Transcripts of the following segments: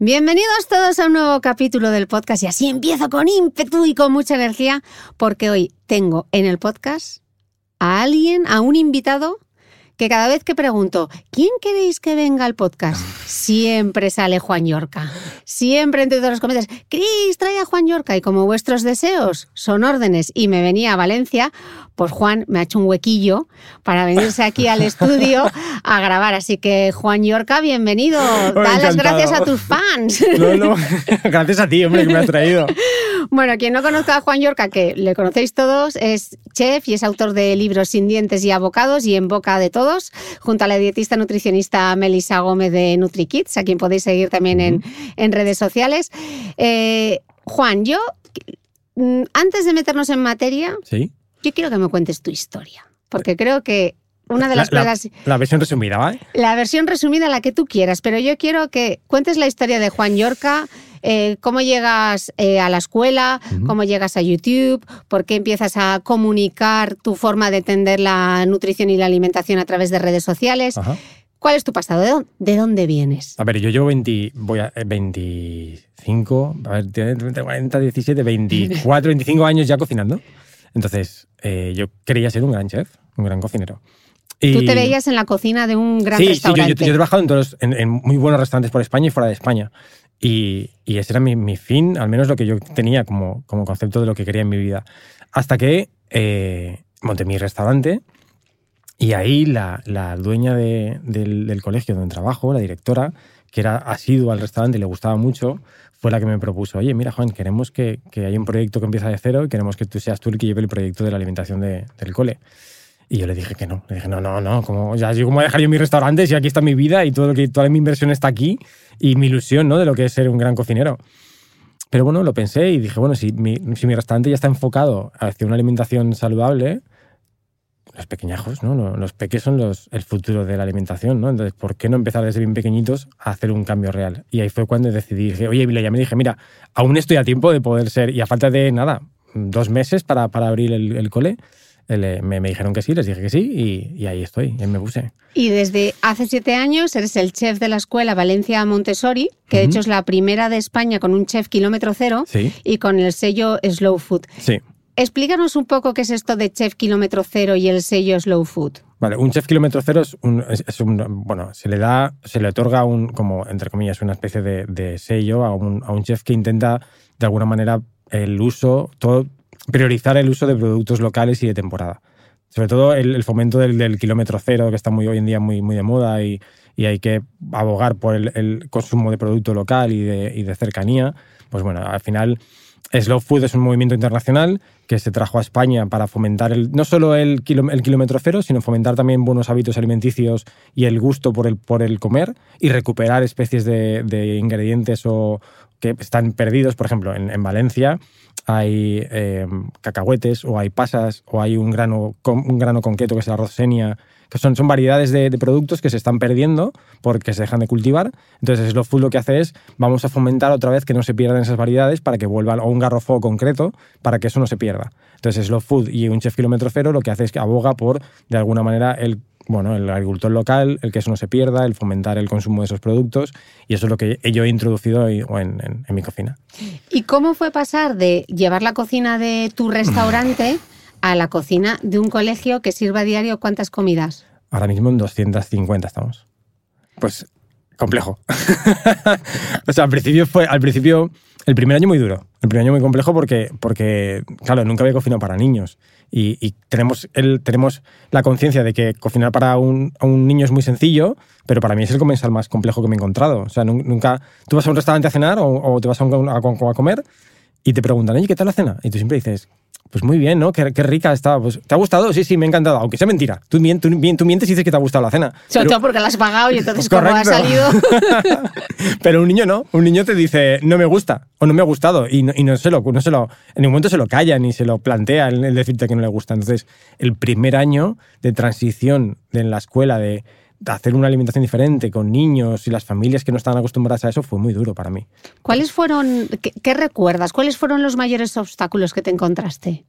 Bienvenidos todos a un nuevo capítulo del podcast y así empiezo con ímpetu y con mucha energía porque hoy tengo en el podcast a alguien, a un invitado que cada vez que pregunto, ¿quién queréis que venga al podcast? Siempre sale Juan Yorca. Siempre entre todos los comentarios, Cris, trae a Juan Yorca. Y como vuestros deseos son órdenes y me venía a Valencia, pues Juan me ha hecho un huequillo para venirse aquí al estudio a grabar. Así que, Juan Yorca, bienvenido. Da las gracias a tus fans. No, no, gracias a ti, hombre, que me has traído. Bueno, quien no conozca a Juan Yorca, que le conocéis todos, es chef y es autor de libros Sin dientes y abocados y En boca de todos, junto a la dietista nutricionista Melissa Gómez de NutriKids, a quien podéis seguir también en, en, redes sociales. Eh, Juan, yo, mm, antes de meternos en materia, ¿Sí? yo quiero que me cuentes tu historia, porque creo que una de las la, cosas... La, versión resumida, ¿vale? La versión resumida, la que tú quieras, pero yo quiero que cuentes la historia de Juan Yorca, eh, cómo llegas eh, a la escuela, uh -huh. cómo llegas a YouTube, por qué empiezas a comunicar tu forma de entender la nutrición y la alimentación a través de redes sociales. Ajá. ¿Cuál es tu pasado? ¿De dónde, de dónde vienes? A ver, yo llevo 20, voy a, 25, a ver, 40, 17, 24, 25 años ya cocinando. Entonces, eh, yo quería ser un gran chef, un gran cocinero. Y... Tú te veías en la cocina de un gran sí, restaurante. Sí, yo, yo, yo, he trabajado en, todos, en, en, muy buenos restaurantes por España y fuera de España. Y, ese era mi, fin, al menos lo que yo tenía como, como concepto de lo que quería en mi vida. Hasta que eh, monté mi restaurante y ahí la, la dueña de, del, colegio donde trabajo, la directora, que era asidua al restaurante y le gustaba mucho, fue la que me propuso, oye, mira Juan, queremos que, que haya un proyecto que empieza de cero y queremos que tú seas tú el que lleve el proyecto de la alimentación de, del cole. Y yo le dije que no. Le dije, no, no, no. Como, ya, cómo voy a dejar yo mi restaurante si aquí está mi vida y todo lo que, toda mi inversión está aquí y mi ilusión ¿no? de lo que es ser un gran cocinero. Pero bueno, lo pensé y dije, bueno, si mi, si mi restaurante ya está enfocado hacia una alimentación saludable, los pequeñajos, ¿no? Los peques son los, el futuro de la alimentación, ¿no? Entonces, ¿por qué no empezar desde bien pequeñitos a hacer un cambio real? Y ahí fue cuando decidí, dije, oye, le llamé y dije, mira, aún estoy a tiempo de poder ser, y a falta de nada, dos meses para, para abrir el, el cole, me, me, dijeron que sí, les dije que sí y, y, ahí estoy, y me puse. Y desde hace siete años eres el chef de la escuela Valencia Montessori, que uh -huh. de hecho es la primera de España con un chef kilómetro cero sí. y con el sello Slow Food. Sí. Explícanos un poco qué es esto de chef kilómetro cero y el sello Slow Food. Vale, un chef kilómetro cero es un, es- es un- bueno, se le da, se le otorga un, como, entre comillas, una especie de, de sello a un, a un chef que intenta, de alguna manera, el uso, todo, priorizar el uso de productos locales y de temporada. Sobre todo el, fomento del, kilómetro cero, que está muy hoy en día muy, muy de moda y, y hay que abogar por el, consumo de producto local y de, de cercanía. Pues bueno, al final Slow Food es un movimiento internacional que se trajo a España para fomentar el, no solo el, kilómetro cero, sino fomentar también buenos hábitos alimenticios y el gusto por el, por el comer y recuperar especies de, ingredientes o que están perdidos. Por ejemplo, en Valencia hay eh, cacahuetes o hay pasas o hay un grano, un grano concreto que es el arroz senia, que son, son variedades de, productos que se están perdiendo porque se dejan de cultivar. Entonces, Slow Food lo que hace es, vamos a fomentar otra vez que no se pierdan esas variedades para que vuelvan, o un garrofó concreto, para que eso no se pierda. Entonces, Slow Food y un chef kilómetro cero lo que hace es que aboga por, de alguna manera, el bueno, el agricultor local, el que eso no se pierda, el fomentar el consumo de esos productos, y eso es lo que yo he introducido en, en- en mi cocina. ¿Y cómo fue pasar de llevar la cocina de tu restaurante a la cocina de un colegio que sirva a diario cuántas comidas? Ahora mismo en 250 estamos. Pues complejo. o sea, al principio fue, al principio, el primer año muy duro. El primer año muy complejo porque, porque claro, nunca había cocinado para niños. Y, y tenemos, el, tenemos la conciencia de que cocinar para un, un niño es muy sencillo, pero para mí es el comensal más complejo que me he encontrado. O sea, nun- nunca. Tú vas a un restaurante a cenar o, o te vas a, un, a, a comer y te preguntan, oye, ¿qué tal la cena? Y tú siempre dices, pues muy bien, ¿no? Qué, qué rica estaba. Pues, ¿Te ha gustado? Sí, sí, me ha encantado. Aunque sea mentira. Tú, tú, tú mientes y dices que te ha gustado la cena. Sobre todo porque la has pagado y entonces como ha salido... Pero un niño no. Un niño te dice, no me gusta o no me ha gustado. Y no, y no se lo, no se lo, en ningún momento se lo calla ni se lo plantea el, el decirte que no le gusta. Entonces, el primer año de transición en la escuela, de hacer una alimentación diferente con niños y las familias que no estaban acostumbradas a eso, fue muy duro para mí. ¿Cuáles fueron, qué, qué recuerdas? ¿Cuáles fueron los mayores obstáculos que te encontraste?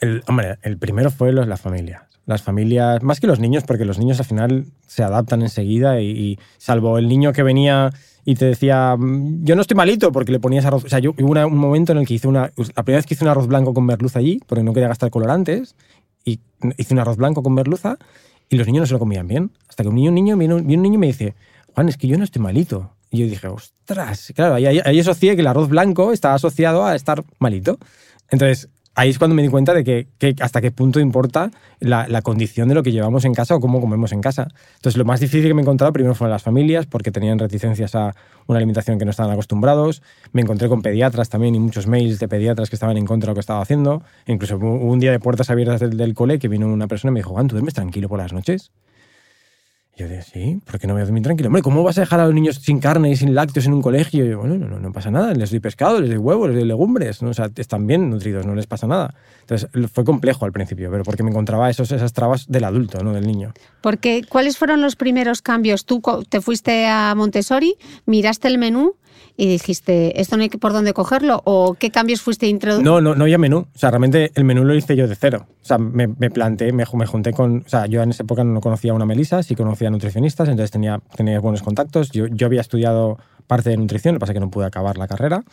El, hombre, el primero fue los, las familias. Las familias, más que los niños, porque los niños al final se adaptan enseguida y, y salvo el niño que venía y te decía, "Mm, yo no estoy malito porque le ponías arroz. O sea, yo hubo una- un momento en el que hice una. La primera vez que hice un arroz blanco con merluza allí, porque no quería gastar colorantes, y hice un arroz blanco con merluza y los niños no se lo comían bien. Hasta que un niño, un niño, viene un, niño y me dice, Juan, es que yo no estoy malito. Y yo dije, ostras, claro, ahí, ahí asocié que el arroz blanco está asociado a estar malito. Entonces, ahí es cuando me di cuenta de que, que hasta qué punto importa la, la condición de lo que llevamos en casa o cómo comemos en casa. Entonces, lo más difícil que me he encontrado primero fueron las familias, porque tenían reticencias a una alimentación que no estaban acostumbrados. Me encontré con pediatras también y muchos mails de pediatras que estaban en contra de lo que estaba haciendo. Incluso hubo un día de puertas abiertas del, del cole que vino una persona y me dijo, Juan, ¿tú duermes tranquilo por las noches? Yo dije, sí, ¿por qué no voy a dormir tranquilo? Hombre, ¿cómo vas a dejar a los niños sin carne y sin lácteos en un colegio? Y yo, bueno, no, no, pasa nada, les doy pescado, les doy huevos, les doy legumbres, ¿no? o sea, están bien nutridos, no les pasa nada. Entonces, fue complejo al principio, pero porque me encontraba esos, esas trabas del adulto, no del niño. Porque, ¿cuáles fueron los primeros cambios? Tú te fuiste a Montessori, miraste el menú y dijiste, ¿esto no hay por dónde cogerlo? ¿O qué cambios fuiste introduciendo? No, no, no había menú. O sea, realmente el menú lo hice yo de cero. O sea, me, me planteé, me, me junté con. O sea, yo en esa época no conocía a una Melisa, sí conocía a nutricionistas, entonces tenía, tenía buenos contactos. Yo, yo había estudiado parte de nutrición, lo que pasa es que no pude acabar la carrera.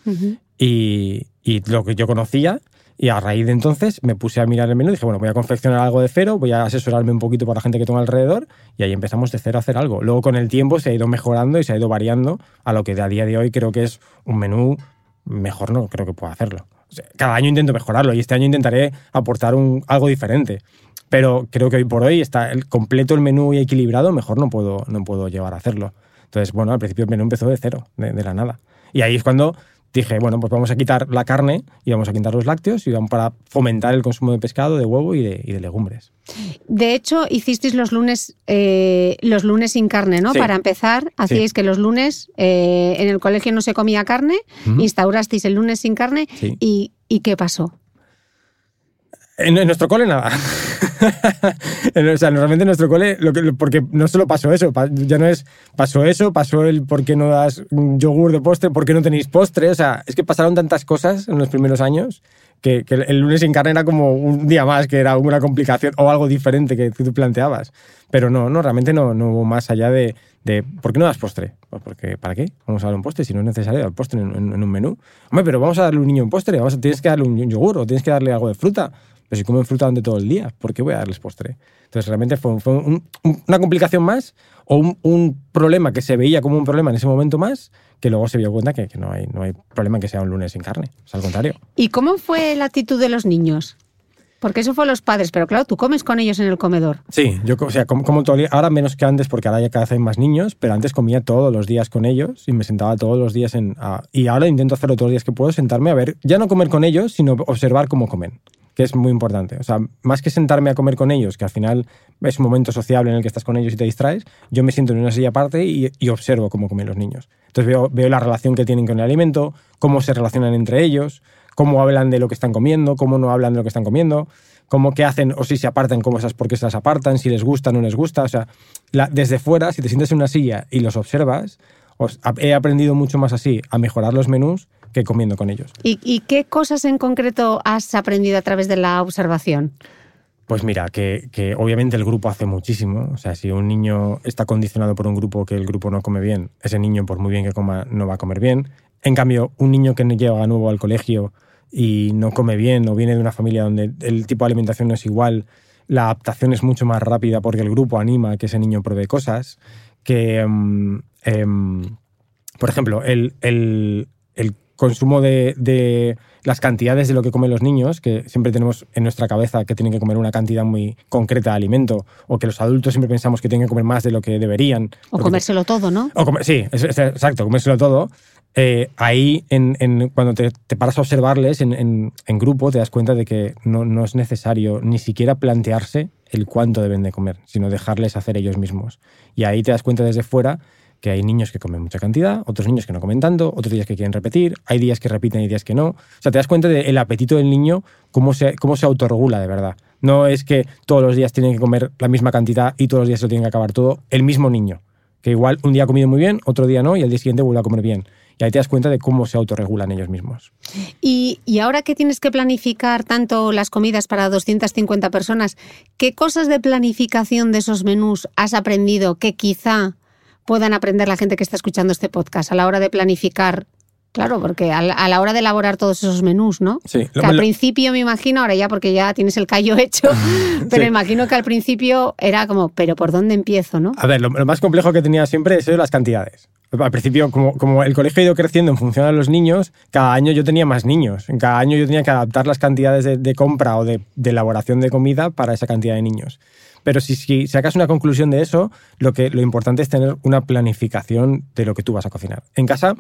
y, y lo que yo conocía. Y a raíz de entonces me puse a mirar el menú y dije, bueno, voy a confeccionar algo de cero, voy a asesorarme un poquito para la gente que tengo alrededor y ahí empezamos de cero a hacer algo. Luego con el tiempo se ha ido mejorando y se ha ido variando a lo que a día de hoy creo que es un menú mejor, no creo que pueda hacerlo. Cada año intento mejorarlo y este año intentaré aportar un, algo diferente. Pero creo que hoy por hoy está el completo el menú y equilibrado, mejor no puedo, no puedo llevar a hacerlo. Entonces, bueno, al principio el menú empezó de cero, de la nada. Y ahí es cuando dije, bueno, pues vamos a quitar la carne y vamos a quitar los lácteos y vamos para fomentar el consumo de pescado, de huevo y de, y de legumbres. De hecho, hicisteis los lunes, eh, los lunes sin carne, ¿no? Sí. Para empezar, hacíais que los lunes eh, en el colegio no se comía carne, instaurasteis el lunes sin carne Sí. y, ¿y qué pasó? En, en nuestro cole nada. O sea, normalmente en nuestro cole, porque no solo pasó eso, ya no es pasó eso, pasó el por qué no das yogur de postre, por qué no tenéis postre, o sea, es que pasaron tantas cosas en los primeros años que, que el lunes sin carne era como un día más, que era una complicación o algo diferente que, tú planteabas. Pero no, no, realmente no, no hubo más allá de, de ¿por qué no das postre? Pues porque, ¿para qué? Vamos a dar un postre si no es necesario dar postre en, un menú. Hombre, pero vamos a darle un niño un postre, vamos a, tienes que darle un yogur o tienes que darle algo de fruta. Pero si comen fruta durante todo el día, ¿por qué voy a darles postre? Entonces realmente fue, una complicación más o un, problema que se veía como un problema en ese momento más que luego se dio cuenta que, no, hay, no hay problema en que sea un lunes sin carne. O al contrario. ¿Y cómo fue la actitud de los niños? Porque eso fue los padres, pero claro, tú comes con ellos en el comedor. Sí, yo o sea, como, como todo, ahora menos que antes porque ahora ya cada vez hay más niños, pero antes comía todos los días con ellos y me sentaba todos los días en... y ahora intento hacerlo todos los días que puedo, sentarme a ver, ya no comer con ellos, sino observar cómo comen, que es muy importante. O sea, más que sentarme a comer con ellos, que al final es un momento sociable en el que estás con ellos y te distraes, yo me siento en una silla aparte y, observo cómo comen los niños. Entonces veo, la relación que tienen con el alimento, cómo se relacionan entre ellos, cómo hablan de lo que están comiendo, cómo no hablan de lo que están comiendo cómo qué hacen o si se apartan, cómo esas, por qué se las apartan, si les gusta no les gusta. O sea, desde fuera, si te sientes en una silla y los observas, he aprendido mucho más así a mejorar los menús que comiendo con ellos. ¿Y, qué cosas en concreto has aprendido a través de la observación? Pues mira, que, que, obviamente el grupo hace muchísimo. O sea, si un niño está condicionado por un grupo que el grupo no come bien, ese niño, por muy bien que coma, no va a comer bien. En cambio, un niño que llega nuevo al colegio y no come bien o viene de una familia donde el tipo de alimentación no es igual, la adaptación es mucho más rápida porque el grupo anima a que ese niño pruebe cosas, que, em, em, por ejemplo, el, el, el consumo de, de, las cantidades de lo que comen los niños, que siempre tenemos en nuestra cabeza que tienen que comer una cantidad muy concreta de alimento, o que los adultos siempre pensamos que tienen que comer más de lo que deberían. O comérselo todo, ¿no? O sí, exacto, comérselo todo. Eh, ahí en, cuando te, paras a observarles en, grupo te das cuenta de que no, es necesario ni siquiera plantearse el cuánto deben de comer, sino dejarles hacer ellos mismos. Y ahí te das cuenta desde fuera que hay niños que comen mucha cantidad, otros niños que no comen tanto, otros días que quieren repetir, hay días que repiten y días que no. O sea, te das cuenta del apetito del niño, cómo se, cómo se autorregula de verdad. No es que todos los días tienen que comer la misma cantidad y todos los días se lo tienen que acabar todo el mismo niño. Que igual un día ha comido muy bien, otro día no, y al día siguiente vuelve a comer bien. Y ahí te das cuenta de cómo se autorregulan ellos mismos. Y, ahora que tienes que planificar tanto las comidas para 250 personas, ¿qué cosas de planificación de esos menús has aprendido que quizá puedan aprender la gente que está escuchando este podcast a la hora de planificar Claro, porque a la, hora de elaborar todos esos menús, ¿no? Sí. Que al principio me imagino, ahora ya porque ya tienes el callo hecho, pero imagino que al principio era como, pero ¿por dónde empiezo, no? A ver, lo, más complejo que tenía siempre es las cantidades. Al principio, como, como, el colegio ha ido creciendo en función de los niños, cada año yo tenía más niños. Cada año yo tenía que adaptar las cantidades de, compra o de, elaboración de comida para esa cantidad de niños. Pero si, sacas una conclusión de eso, lo, que, lo importante es tener una planificación de lo que tú vas a cocinar. En casa,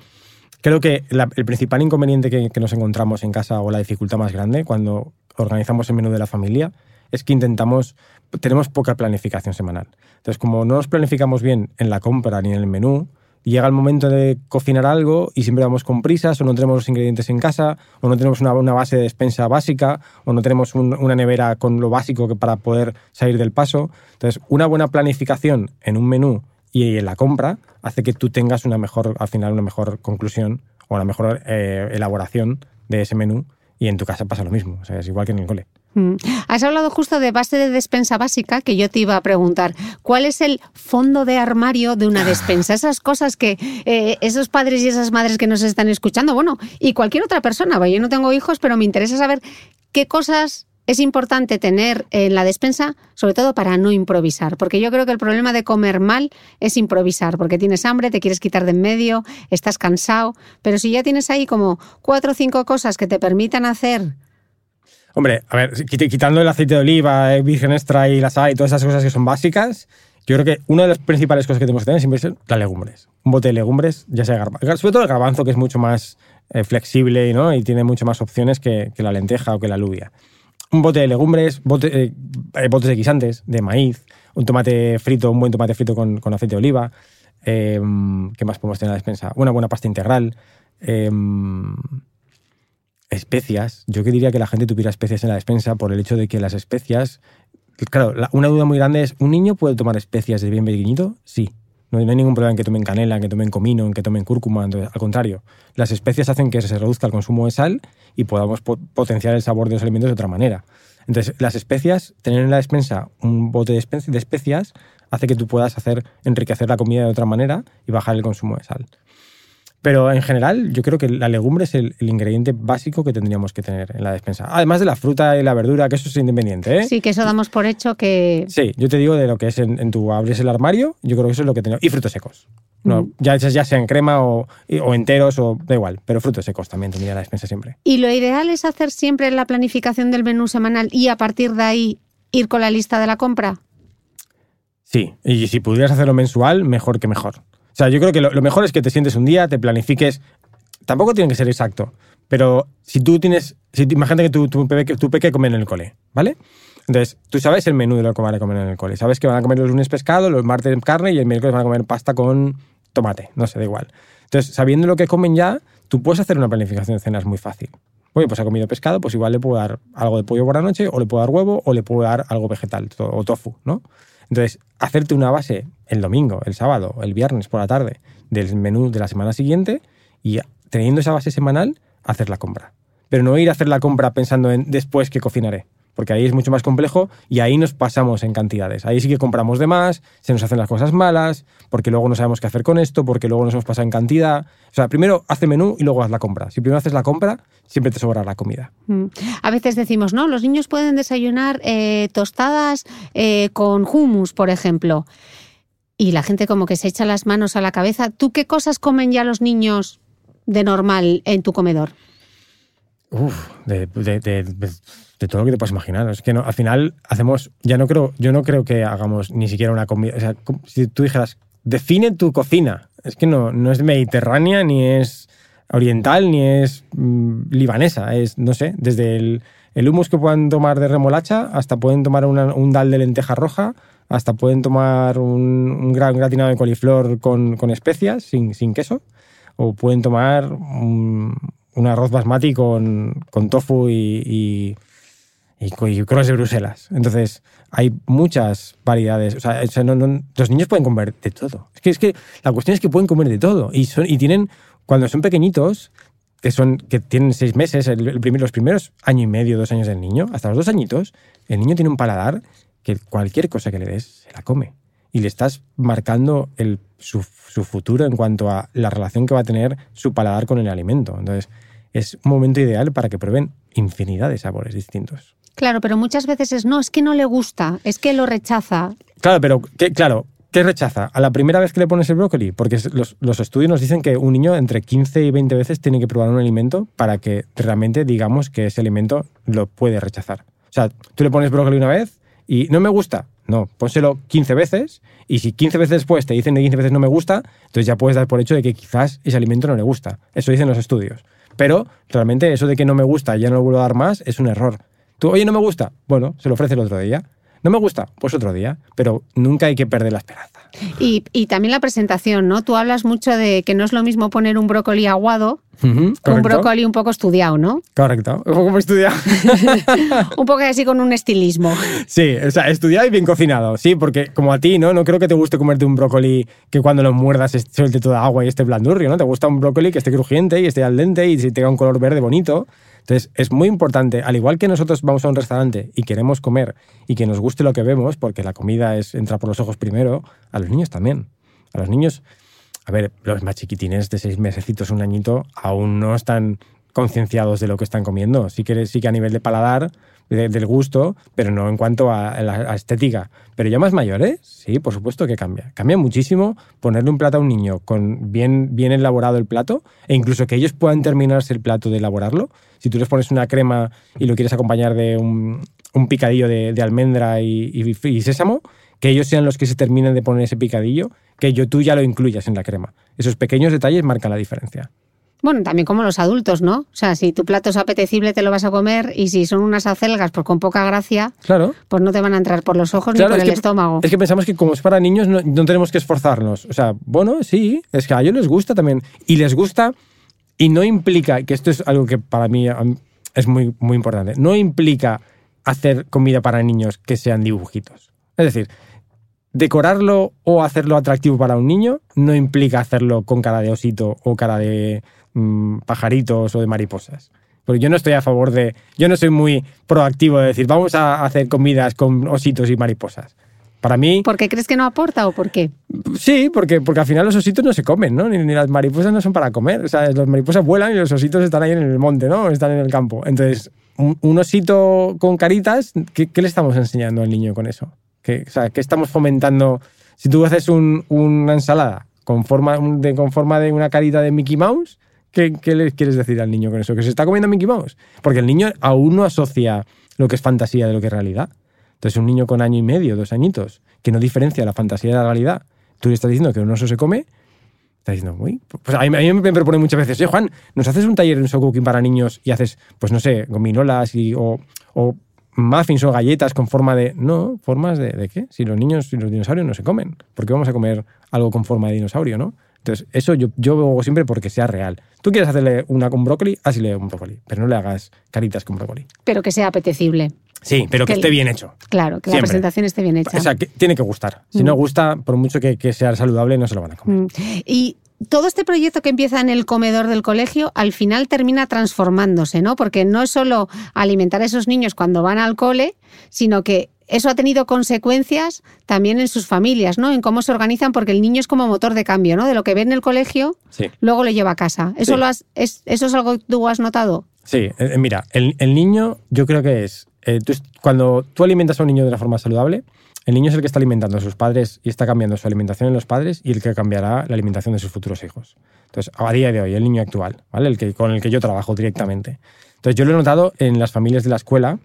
creo que el principal inconveniente que, que nos encontramos en casa o la dificultad más grande cuando organizamos el menú de la familia es que intentamos, tenemos poca planificación semanal. Entonces, como no nos planificamos bien en la compra ni en el menú, llega el momento de cocinar algo y siempre vamos con prisas o no tenemos los ingredientes en casa o no tenemos una, base de despensa básica o no tenemos una nevera con lo básico que para poder salir del paso. Entonces, una buena planificación en un menú y en la compra hace que tú tengas una mejor, al final, una mejor conclusión o una mejor eh, elaboración de ese menú y en tu casa pasa lo mismo, es igual que en el cole. Mm. Has hablado justo de base de despensa básica, que yo te iba a preguntar, ¿cuál es el fondo de armario de una despensa? Esas cosas que eh, esos padres y esas madres que nos están escuchando, bueno, y cualquier otra persona, yo no tengo hijos, pero me interesa saber qué cosas es importante tener en la despensa, sobre todo para no improvisar, porque yo creo que el problema de comer mal es improvisar, porque tienes hambre, te quieres quitar de en medio, estás cansado, pero si ya tienes ahí como cuatro o cinco cosas que te permitan hacer Hombre, a ver, quitando el aceite de oliva, el virgen extra y la sal y todas esas cosas que son básicas, yo creo que una de las principales cosas que tenemos que tener siempre es las legumbres. Un bote de legumbres, ya sea garbanzo, sobre todo el garbanzo, que es mucho más eh, flexible ¿no? y tiene muchas más opciones que, la lenteja o que la alubia. Un bote de legumbres, eh, botes de guisantes, de maíz, un tomate frito, un buen tomate frito con, aceite de oliva. Eh, ¿Qué más podemos tener en la despensa? Una buena pasta integral especias, yo que diría que la gente tuviera especias en la despensa por el hecho de que las especias, claro, una duda muy grande es, ¿un niño puede tomar especias de bien pequeñito? Sí. No hay, ningún problema en que tomen canela, en que tomen comino, en que tomen cúrcuma. al contrario, las especias hacen que se reduzca el consumo de sal y podamos potenciar el sabor de los alimentos de otra manera. Entonces, las especias, tener en la despensa un bote de, de especias, hace que tú puedas hacer enriquecer la comida de otra manera y bajar el consumo de sal. Pero en general, yo creo que la legumbre es el, el, ingrediente básico que tendríamos que tener en la despensa. Además de la fruta y la verdura, que eso es independiente. ¿eh? Sí, que eso damos por hecho que. Sí, yo te digo de lo que es en, en tu abres el armario, yo creo que eso es lo que tenemos. Y frutos secos. No, Mm. ya, ya sea en crema o, o enteros o da igual, pero frutos secos también tendría la despensa siempre. Y lo ideal es hacer siempre la planificación del menú semanal y a partir de ahí ir con la lista de la compra. Sí, y si pudieras hacerlo mensual, mejor que mejor. O sea, yo creo que lo, lo mejor es que te sientes un día, te planifiques. Tampoco tiene que ser exacto, pero si tú tienes. Si, imagínate que tu, tu, peque, tu peque come en el cole, ¿vale? Entonces, tú sabes el menú de lo que van a comer en el cole. Sabes que van a comer los lunes pescado, los martes carne y el miércoles van a comer pasta con tomate. No sé, da igual. Entonces, sabiendo lo que comen ya, tú puedes hacer una planificación de cenas muy fácil. Oye, pues ha comido pescado, pues igual le puedo dar algo de pollo por la noche, o le puedo dar huevo, o le puedo dar algo vegetal, o tofu, ¿no? Entonces, hacerte una base el domingo, el sábado, el viernes por la tarde del menú de la semana siguiente y teniendo esa base semanal, hacer la compra. Pero no ir a hacer la compra pensando en después que cocinaré, porque ahí es mucho más complejo y ahí nos pasamos en cantidades. Ahí sí que compramos de más, se nos hacen las cosas malas, porque luego no sabemos qué hacer con esto, porque luego nos hemos pasado en cantidad. O sea, primero haz el menú y luego haz la compra. Si primero haces la compra, siempre te sobrará la comida. Mm. A veces decimos, no, los niños pueden desayunar eh, tostadas eh, con hummus, por ejemplo. Y la gente como que se echa las manos a la cabeza. ¿Tú qué cosas comen ya los niños de normal en tu comedor? Uf, de, de, de, de, todo lo que te puedas imaginar. Es que no, al final hacemos, ya no creo, yo no creo que hagamos ni siquiera una comida. O sea, si tú dijeras, define tu cocina, es que no, no es mediterránea, ni es oriental, ni es mmm, libanesa. Es, no sé, desde el, el hummus que puedan tomar de remolacha hasta pueden tomar un dal de lenteja roja, hasta pueden tomar un, un gran gratinado de coliflor con, con especias, sin, sin queso, o pueden tomar un, arroz basmati con, con tofu y, y, y cross de Bruselas. Entonces, hay muchas variedades. O sea, no, no, los niños pueden comer de todo. Es que, es que la cuestión es que pueden comer de todo. Y, son, y tienen, cuando son pequeñitos, que, son, que tienen seis meses, el primer, los primeros año y medio, dos años del niño, hasta los dos añitos, el niño tiene un paladar que cualquier cosa que le des se la come. Y le estás marcando el, su, su futuro en cuanto a la relación que va a tener su paladar con el alimento. Entonces, es un momento ideal para que prueben infinidad de sabores distintos. Claro, pero muchas veces es no, es que no le gusta, es que lo rechaza. Claro, pero ¿qué, claro, ¿qué rechaza? ¿A la primera vez que le pones el brócoli? Porque los, los, estudios nos dicen que un niño entre 15 y 20 veces tiene que probar un alimento para que realmente digamos que ese alimento lo puede rechazar. O sea, tú le pones brócoli una vez y no me gusta. No, pónselo 15 veces y si 15 veces después te dicen de 15 veces no me gusta, entonces ya puedes dar por hecho de que quizás ese alimento no le gusta. Eso dicen los estudios. Pero realmente eso de que no me gusta y ya no lo vuelvo a dar más es un error. Tú, oye, no me gusta. Bueno, se lo ofrece el otro día. No me gusta, pues otro día. Pero nunca hay que perder la esperanza. Y, y, también la presentación, ¿no? Tú hablas mucho de que no es lo mismo poner un brócoli aguado uh -huh, que un brócoli un poco estudiado, ¿no? Correcto, un poco estudiado. un poco así con un estilismo. Sí, o sea, estudiado y bien cocinado, sí, porque como a ti, ¿no? No creo que te guste comerte un brócoli que cuando lo muerdas suelte toda agua y esté blandurrio, ¿no? Te gusta un brócoli que esté crujiente y esté al dente y tenga un color verde bonito. Entonces, es muy importante, al igual que nosotros vamos a un restaurante y queremos comer y que nos guste lo que vemos, porque la comida es entra por los ojos primero, a los niños también. A los niños, a ver, los más chiquitines de seis mesecitos, un añito, aún no están concienciados de lo que están comiendo. Sí que, sí que a nivel de paladar, de, del gusto, pero no en cuanto a, la, estética. Pero ya más mayores, sí, por supuesto que cambia. Cambia muchísimo ponerle un plato a un niño con bien, bien elaborado el plato e incluso que ellos puedan terminarse el plato de elaborarlo. Si tú les pones una crema y lo quieres acompañar de un, un picadillo de, de almendra y, y, y, sésamo, que ellos sean los que se terminen de poner ese picadillo, que yo, tú ya lo incluyas en la crema. Esos pequeños detalles marcan la diferencia. Bueno, también como los adultos, ¿no? O sea, si tu plato es apetecible te lo vas a comer y si son unas acelgas pues con poca gracia, claro. pues no te van a entrar por los ojos claro, ni por el que, estómago. Es que pensamos que como es para niños no, no, tenemos que esforzarnos. O sea, bueno, sí, es que a ellos les gusta también. Y les gusta y no implica, que esto es algo que para mí es muy, muy importante, no implica hacer comida para niños que sean dibujitos. Es decir, decorarlo o hacerlo atractivo para un niño no implica hacerlo con cara de osito o cara de mmm, pajaritos o de mariposas. Porque yo no estoy a favor de. Yo no soy muy proactivo de decir, vamos a hacer comidas con ositos y mariposas. Para mí... ¿Por qué crees que no aporta o por qué? Sí, porque, porque al final los ositos no se comen, ¿no? Ni, ni las mariposas no son para comer. O sea, las mariposas vuelan y los ositos están ahí en el monte, ¿no? Están en el campo. Entonces, un, un osito con caritas, ¿qué, qué le estamos enseñando al niño con eso? ¿Qué, o sea, ¿qué estamos fomentando? Si tú haces un- una ensalada con forma, de, con forma de una carita de Mickey Mouse, ¿qué, qué le quieres decir al niño con eso? ¿Que se está comiendo Mickey Mouse? Porque el niño aún no asocia lo que es fantasía de lo que es realidad. Entonces, un niño con año y medio, dos añitos, que no diferencia la fantasía de la realidad, tú le estás diciendo que un oso se come, está diciendo, uy, pues a mí, a me propone muchas veces, oye, Juan, ¿nos haces un taller en cooking para niños y haces, pues no sé, gominolas y, o, o muffins o galletas con forma de... No, formas de, de qué? Si los niños y los dinosaurios no se comen, ¿por qué vamos a comer algo con forma de dinosaurio, no? Entonces, eso yo, yo lo hago siempre porque sea real. Tú quieres hacerle una con brócoli, hazle un brócoli, pero no le hagas caritas con brócoli. Pero que sea apetecible. Sí, pero que Que- esté bien hecho. Claro, que la presentación esté bien hecha. O sea, que tiene que gustar. Si no gusta, por mucho que, que sea saludable, no se lo van a comer. Mm. Y todo este proyecto que empieza en el comedor del colegio, al final termina transformándose, ¿no? Porque no es solo alimentar a esos niños cuando van al cole, sino que eso ha tenido consecuencias también en sus familias, ¿no? En cómo se organizan, porque el niño es como motor de cambio, ¿no? De lo que ve en el colegio, Sí. luego lo lleva a casa. ¿Eso, Sí. lo has, es, ¿Eso es algo que tú has notado? Sí, eh, mira, el, el niño yo creo que es, eh, tú est- cuando tú alimentas a un niño de una forma saludable, el niño es el que está alimentando a sus padres y está cambiando su alimentación en los padres y el que cambiará la alimentación de sus futuros hijos. Entonces, a día de hoy, el niño actual, ¿vale? El que, con el que yo trabajo directamente. Entonces, yo lo he notado en las familias de la escuela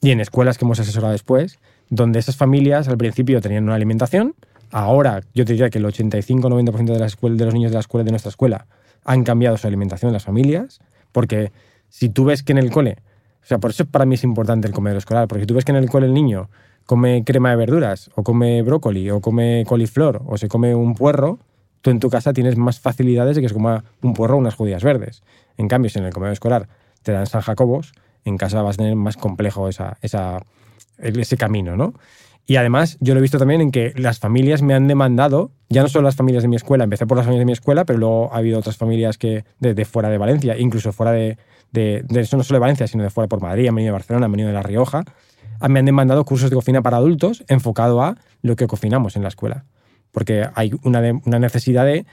y en escuelas que hemos asesorado después, donde esas familias al principio tenían una alimentación, ahora yo te diría que el 85-90% de, de los niños de la escuela de nuestra escuela han cambiado su alimentación en las familias, porque si tú ves que en el cole, o sea, por eso para mí es importante el comedor escolar, porque si tú ves que en el cole el niño come crema de verduras, o come brócoli, o come coliflor, o se come un puerro, tú en tu casa tienes más facilidades de que se coma un puerro o unas judías verdes. En cambio, si en el comedor escolar te dan San Jacobos, en casa vas a tener más complejo ese camino, ¿no? Y además, yo lo he visto también en que las familias me han demandado, ya no solo las familias de mi escuela, empecé por las familias de mi escuela, pero luego ha habido otras familias que de, de fuera de Valencia, incluso fuera de, de, eso no solo de Valencia, sino de fuera por Madrid, han venido de Barcelona, han venido de La Rioja, ah, me han demandado cursos de cocina para adultos enfocado a lo que cocinamos en la escuela. Porque hay una necesidad de,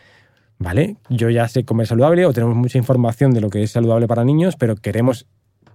vale, yo ya sé comer saludable o tenemos mucha información de lo que es saludable para niños, pero queremos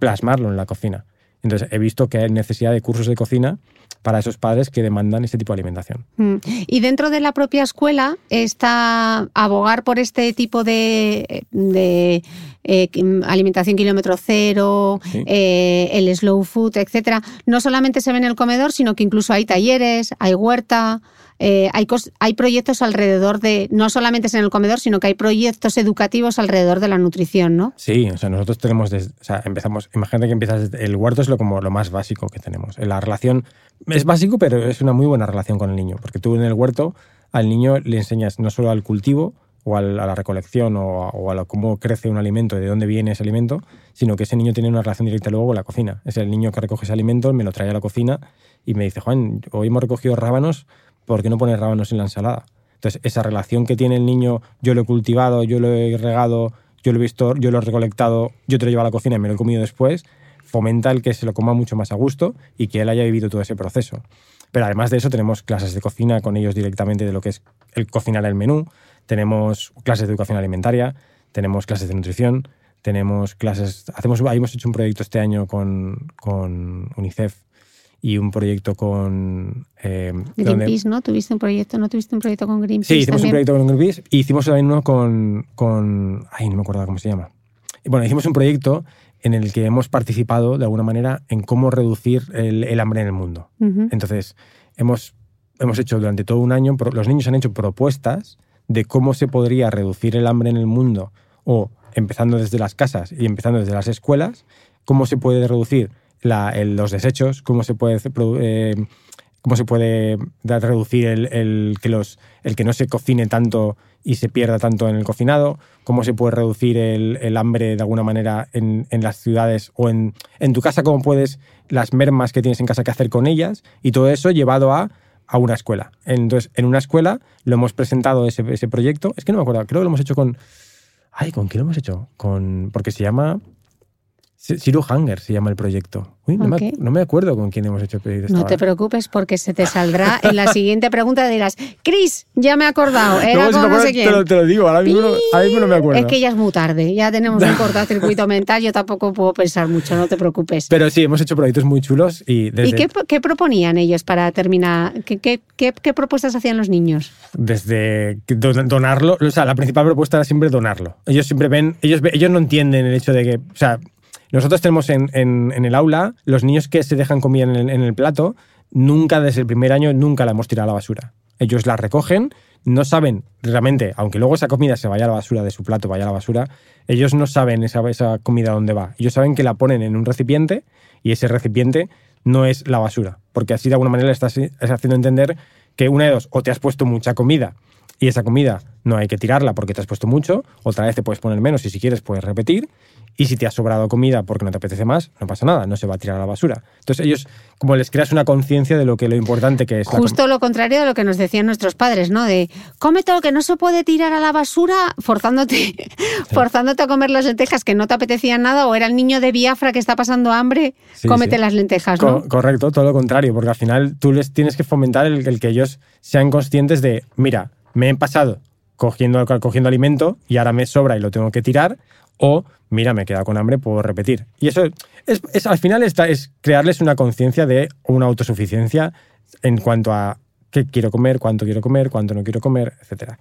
plasmarlo en la cocina. Entonces he visto que hay necesidad de cursos de cocina para esos padres que demandan ese tipo de alimentación. Mm. Y dentro de la propia escuela está abogar por este tipo de, de, eh, alimentación kilómetro cero, Sí. eh, el slow food, etcétera. No solamente se ve en el comedor, sino que incluso hay talleres, hay huerta, eh, hay, hay proyectos alrededor de, no solamente es en el comedor, sino que hay proyectos educativos alrededor de la nutrición, ¿no? Sí, o sea, nosotros tenemos, o sea, empezamos, imagínate que empiezas, el huerto es lo, como lo más básico que tenemos. La relación es básico, pero es una muy buena relación con el niño, porque tú en el huerto al niño le enseñas no solo al cultivo o a la recolección o a, o a cómo crece un alimento de dónde viene ese alimento, sino que ese niño tiene una relación directa luego con la cocina. Es el niño que recoge ese alimento, me lo trae a la cocina y me dice, Juan, hoy hemos recogido rábanos, ¿por qué no pones rábanos en la ensalada? Entonces, esa relación que tiene el niño, yo lo he cultivado, yo lo he regado, yo lo he visto, yo lo he recolectado, yo te lo llevo a la cocina y me lo he comido después, fomenta el que se lo coma mucho más a gusto y que él haya vivido todo ese proceso. Pero además de eso tenemos clases de cocina con ellos directamente de lo que es el cocinar el menú, tenemos clases de educación alimentaria, tenemos clases de nutrición, tenemos clases, hacemos, hemos hecho un proyecto este año con, con UNICEF y un proyecto con... eh, donde- Greenpeace, ¿no? ¿Tuviste un proyecto? ¿No tuviste un proyecto con Greenpeace Sí, hicimos también? un proyecto con Greenpeace y hicimos también uno con, con... Ay, no me acuerdo cómo se llama. Bueno, hicimos un proyecto en el que hemos participado de alguna manera en cómo reducir el, el hambre en el mundo. Entonces, hemos, hemos hecho durante todo un año, los niños han hecho propuestas de cómo se podría reducir el hambre en el mundo o empezando desde las casas y empezando desde las escuelas, cómo se puede reducir el- los desechos, cómo se puede, eh, cómo se puede reducir el, el que los, el que no se cocine tanto y se pierda tanto en el cocinado, cómo se puede reducir el, el hambre de alguna manera en, en las ciudades o en, en tu casa, cómo puedes las mermas que tienes en casa que hacer con ellas y todo eso llevado a, a una escuela. Entonces, en una escuela lo hemos presentado ese, ese proyecto, es que no me acuerdo, creo que lo hemos hecho con... Ay, ¿con qué lo hemos hecho? Con, porque se llama... Siru Hanger se llama el proyecto. Uy, no, me, no me acuerdo con quién hemos hecho el. No te preocupes porque se te saldrá en la siguiente pregunta. Dirás, Cris, ya me he acordado. Era si no acuerdo, sé quién. Te lo, te lo digo, ahora mismo, no- ahora mismo no me acuerdo. Es que ya es muy tarde, ya tenemos un cortocircuito mental, yo tampoco puedo pensar mucho, no te preocupes. Pero sí, hemos hecho proyectos muy chulos y desde, ¿Y qué, qué proponían ellos para terminar? ¿Qué, qué, qué- qué propuestas hacían los niños? desde donarlo, o sea, la principal propuesta era siempre donarlo. Ellos siempre ven, ellos, ellos no entienden el hecho de que, o sea, nosotros tenemos en, el aula los niños que se dejan comida en el, plato, nunca desde el primer año, nunca la hemos tirado a la basura. Ellos la recogen, no saben realmente, aunque luego esa comida se vaya a la basura de su plato, vaya a la basura, ellos no saben esa, esa comida dónde va. Ellos saben que la ponen en un recipiente y ese recipiente no es la basura, porque así de alguna manera le estás haciendo entender que una de dos, o te has puesto mucha comida y esa comida no hay que tirarla porque te has puesto mucho, otra vez te puedes poner menos y si quieres puedes repetir, y si te has sobrado comida porque no te apetece más, no pasa nada, no se va a tirar a la basura. Entonces ellos, como les creas una conciencia de lo que lo importante que es Justo lo contrario de lo que nos decían nuestros padres, ¿no? De come todo lo que no se puede tirar a la basura, forzándote, forzándote a comer las lentejas que no te apetecían nada, o era el niño de Biafra que está pasando hambre, Sí, cómete sí. las lentejas, Co- ¿no? correcto, todo lo contrario, porque al final tú les tienes que fomentar el, el que ellos sean conscientes de, mira, me he pasado cogiendo, cogiendo alimento y ahora me sobra y lo tengo que tirar, o mira, me he quedado con hambre, puedo repetir. Y eso es, es- al final está, es crearles una conciencia de una autosuficiencia en cuanto a qué quiero comer, cuánto quiero comer, cuánto no quiero comer, etc.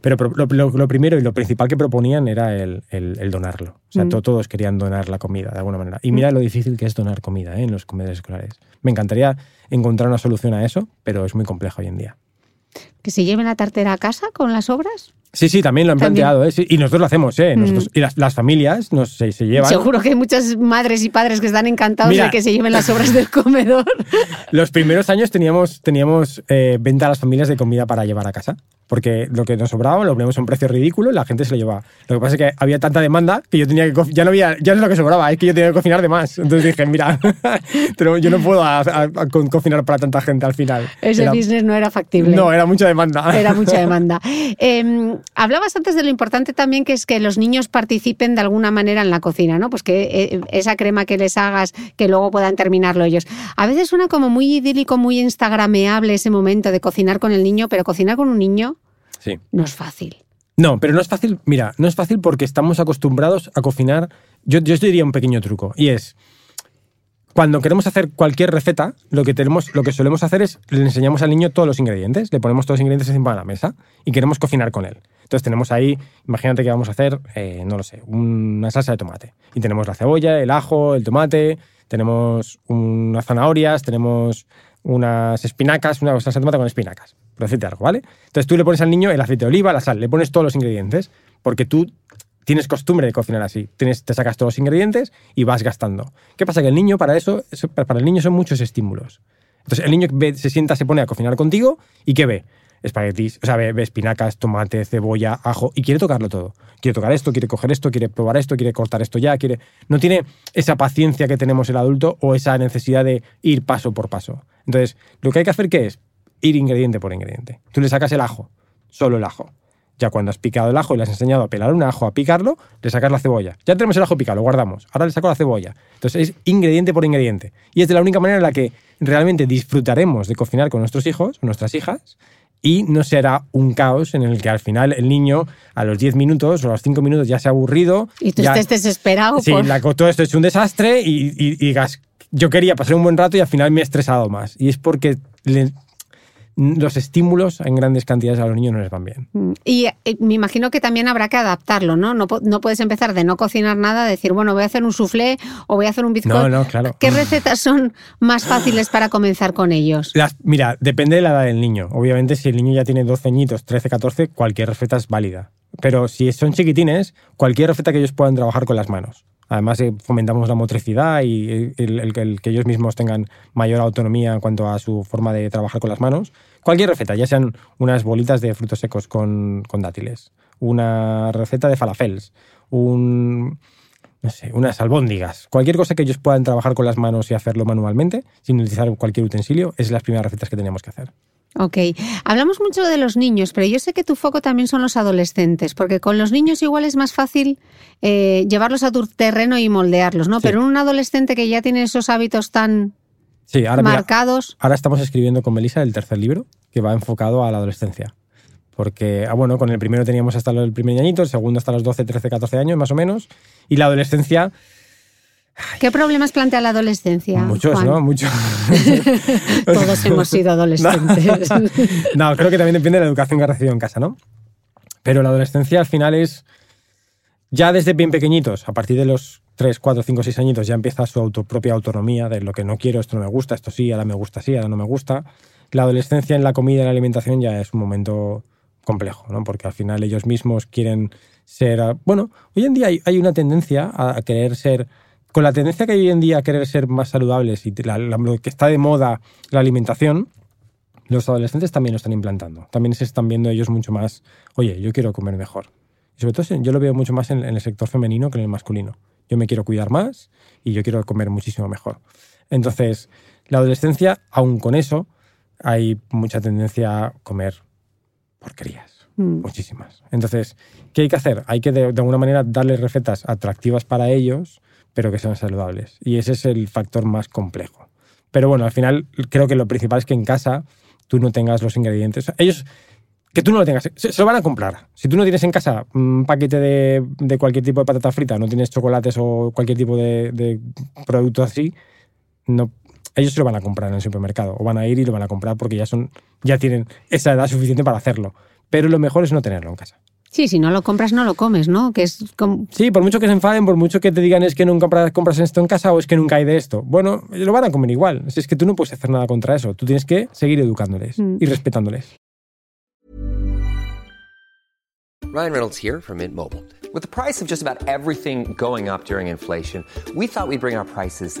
Pero lo, lo- lo primero y lo principal que proponían era el, el- el donarlo. O sea, Mm. to- todos querían donar la comida de alguna manera. Y mira lo difícil que es donar comida ¿eh? en los comedores escolares. Me encantaría encontrar una solución a eso, pero es muy complejo hoy en día. Que se lleven la tartera a casa con las obras. Sí, sí, también lo han También. planteado. ¿eh? Sí, y nosotros lo hacemos. ¿eh? Nosotros- Y las, las familias nos, se, se llevan. Seguro que hay muchas madres y padres que están encantados Mira. de que se lleven las obras del comedor. Los primeros años teníamos, teníamos eh, venta a las familias de comida para llevar a casa. Porque lo que nos sobraba lo poníamos a un precio ridículo y la gente se lo llevaba. Lo que pasa es que había tanta demanda que yo tenía que. Ya no, había, ya no es lo que sobraba, es que yo tenía que cocinar de más. Entonces dije, mira, pero yo no puedo a- a- a co- cocinar para tanta gente al final. Ese Era- business no era factible. No, era mucha demanda. Era mucha demanda. Eh, hablabas antes de lo importante también que es que los niños participen de alguna manera en la cocina, ¿no? Pues que eh, esa crema que les hagas, que luego puedan terminarlo ellos. A veces suena como muy idílico, muy instagrameable ese momento de cocinar con el niño, pero cocinar con un niño Sí. no es fácil. No, pero no es fácil. Mira, no es fácil porque estamos acostumbrados a cocinar. Yo, yo os diría un pequeño truco y es cuando queremos hacer cualquier receta, lo que tenemos, lo que solemos hacer es le enseñamos al niño todos los ingredientes, le ponemos todos los ingredientes encima de la mesa y queremos cocinar con él. Entonces tenemos ahí, imagínate que vamos a hacer, eh, no lo sé, una salsa de tomate y tenemos la cebolla, el ajo, el tomate, tenemos unas zanahorias, tenemos unas espinacas, una salsa de tomate con espinacas, por decirte algo, ¿vale? Entonces tú le pones al niño el aceite de oliva, la sal, le pones todos los ingredientes, porque tú tienes costumbre de cocinar así. Tienes, te sacas todos los ingredientes y vas gastando. ¿Qué pasa? Que el niño, para eso, para el niño son muchos estímulos. Entonces el niño se sienta, se pone a cocinar contigo y ¿qué ve? Espaguetis, o sea, ve, ve espinacas, tomate, cebolla, ajo y quiere tocarlo todo. Quiere tocar esto, quiere coger esto, quiere probar esto, quiere cortar esto ya, quiere... No tiene esa paciencia que tenemos el adulto o esa necesidad de ir paso por paso. Entonces, lo que hay que hacer, ¿qué es? Ir ingrediente por ingrediente. Tú le sacas el ajo, solo el ajo. Ya cuando has picado el ajo y le has enseñado a pelar un ajo, a picarlo, le sacas la cebolla. Ya tenemos el ajo picado, lo guardamos. Ahora le saco la cebolla. Entonces es ingrediente por ingrediente. Y es de la única manera en la que realmente disfrutaremos de cocinar con nuestros hijos o nuestras hijas y no será un caos en el que al final el niño a los 10 minutos o a los 5 minutos ya se ha aburrido. Y tú ya- estés desesperado Sí, por... la- todo esto es un desastre y, y- y digas, yo quería pasar un buen rato y al final me he estresado más. Y es porque le- los estímulos en grandes cantidades a los niños no les van bien. Mm, Y eh, me imagino que también habrá que adaptarlo, ¿no? No, puedes empezar de no cocinar nada, decir, bueno, voy a hacer un soufflé o voy a hacer un bizcocho. No, no, claro. ¿Qué recetas son más fáciles para comenzar con ellos? Las- mira, depende de la edad del niño. Obviamente, si el niño ya tiene 12 añitos, 13, 14, cualquier receta es válida. Pero si son chiquitines, cualquier receta que ellos puedan trabajar con las manos. Además, eh, fomentamos la motricidad y el, que ellos mismos tengan mayor autonomía en cuanto a su forma de trabajar con las manos. Cualquier receta, ya sean unas bolitas de frutos secos con, dátiles, una receta de falafels, unas albóndigas, cualquier cosa que ellos puedan trabajar con las manos y hacerlo manualmente, sin utilizar cualquier utensilio, es las primeras recetas que tenemos que hacer. Ok, hablamos mucho de los niños, pero yo sé que tu foco también son los adolescentes, porque con los niños igual es más fácil eh, llevarlos a tu terreno y moldearlos, ¿no? Sí. Pero un adolescente que ya tiene esos hábitos tan Sí, ahora, mira, marcados, ahora estamos escribiendo con Melissa el tercer libro, que va enfocado a la adolescencia. Porque, ah, bueno, con el primero teníamos hasta el primer añito, el segundo hasta los 12, 13, 14 años, más o menos. Y la adolescencia, ¿qué problemas plantea la adolescencia? muchos, Juan? ¿no? Muchos. Todos hemos sido adolescentes. No, creo que también depende de la educación que ha recibido en casa, ¿no? Pero la adolescencia al final es, ya desde bien pequeñitos, a partir de los 3, 4, 5, 6 añitos, ya empieza su auto, propia autonomía de lo que no quiero, esto no me gusta, esto sí, ahora me gusta sí, ahora no me gusta. La adolescencia en la comida y la alimentación ya es un momento complejo, ¿no? Porque al final ellos mismos quieren ser... Bueno, hoy en día hay, hay una tendencia a querer ser... Con la tendencia que hay hoy en día a querer ser más saludables y la- la- lo que está de moda la alimentación, los adolescentes también lo están implantando. También se están viendo ellos mucho más, oye, yo quiero comer mejor. Y sobre todo yo lo veo mucho más en, en el sector femenino que en el masculino. Yo me quiero cuidar más y yo quiero comer muchísimo mejor. Entonces, la adolescencia, aún con eso, hay mucha tendencia a comer porquerías. Mm. Muchísimas. Entonces, ¿qué hay que hacer? Hay que de, de alguna manera darles recetas atractivas para ellos, pero que sean saludables. Y ese es el factor más complejo. Pero bueno, al final creo que lo principal es que en casa tú no tengas los ingredientes. Ellos, que tú no lo tengas, se, se lo van a comprar. Si tú no tienes en casa un paquete de, de cualquier tipo de patata frita, no tienes chocolates o cualquier tipo de, producto así, no, ellos se lo van a comprar en el supermercado o van a ir y lo van a comprar porque ya son ya tienen esa edad suficiente para hacerlo. Pero lo mejor es no tenerlo en casa. Sí, si no lo compras, no lo comes, ¿no? Que es como... Sí, por mucho que se enfaden, por mucho que te digan es que nunca compras, compras esto en casa o es que nunca hay de esto. Bueno, lo van a comer igual. Si es que tú no puedes hacer nada contra eso. Tú tienes que seguir educándoles Mm. y respetándoles. Ryan Reynolds here from Mint Mobile. With the price of just about everything going up during inflation, we thought we'd bring our prices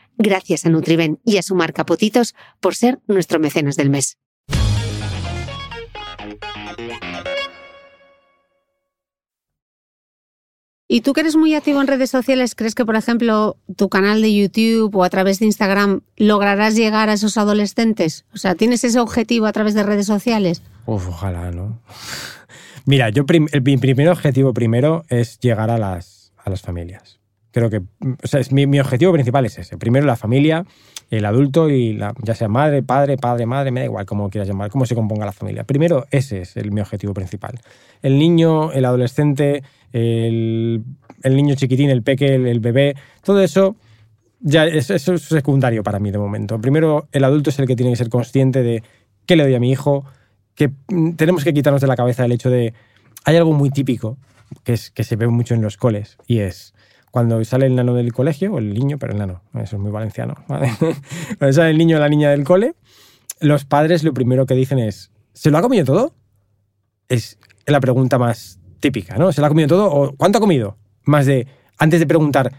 Gracias a Nutriben y a su marca Potitos por ser nuestro mecenas del mes. ¿Y tú que eres muy activo en redes sociales, crees que, por ejemplo, tu canal de YouTube o a través de Instagram lograrás llegar a esos adolescentes? O sea, ¿tienes ese objetivo a través de redes sociales? Uf, ojalá, ¿no? Mira, yo prim- el, mi primer objetivo primero es llegar a las, a las familias. Creo que, o sea, es mi, mi objetivo principal es ese. Primero la familia, el adulto y la, ya sea madre, padre, padre, madre, me da igual cómo quieras llamar, cómo se componga la familia. Primero ese es el, mi objetivo principal. El niño, el adolescente, el, el niño chiquitín, el peque, el, el bebé, todo eso ya es, eso es secundario para mí de momento. Primero el adulto es el que tiene que ser consciente de qué le doy a mi hijo, que mm, tenemos que quitarnos de la cabeza el hecho de hay algo muy típico que, es, que se ve mucho en los coles y es cuando sale el nano del colegio, o el niño, pero el nano, eso es muy valenciano, ¿vale? cuando sale el niño o la niña del cole, los padres lo primero que dicen es, ¿se lo ha comido todo? Es la pregunta más típica, ¿no? ¿Se lo ha comido todo o cuánto ha comido? Más de, antes de preguntar,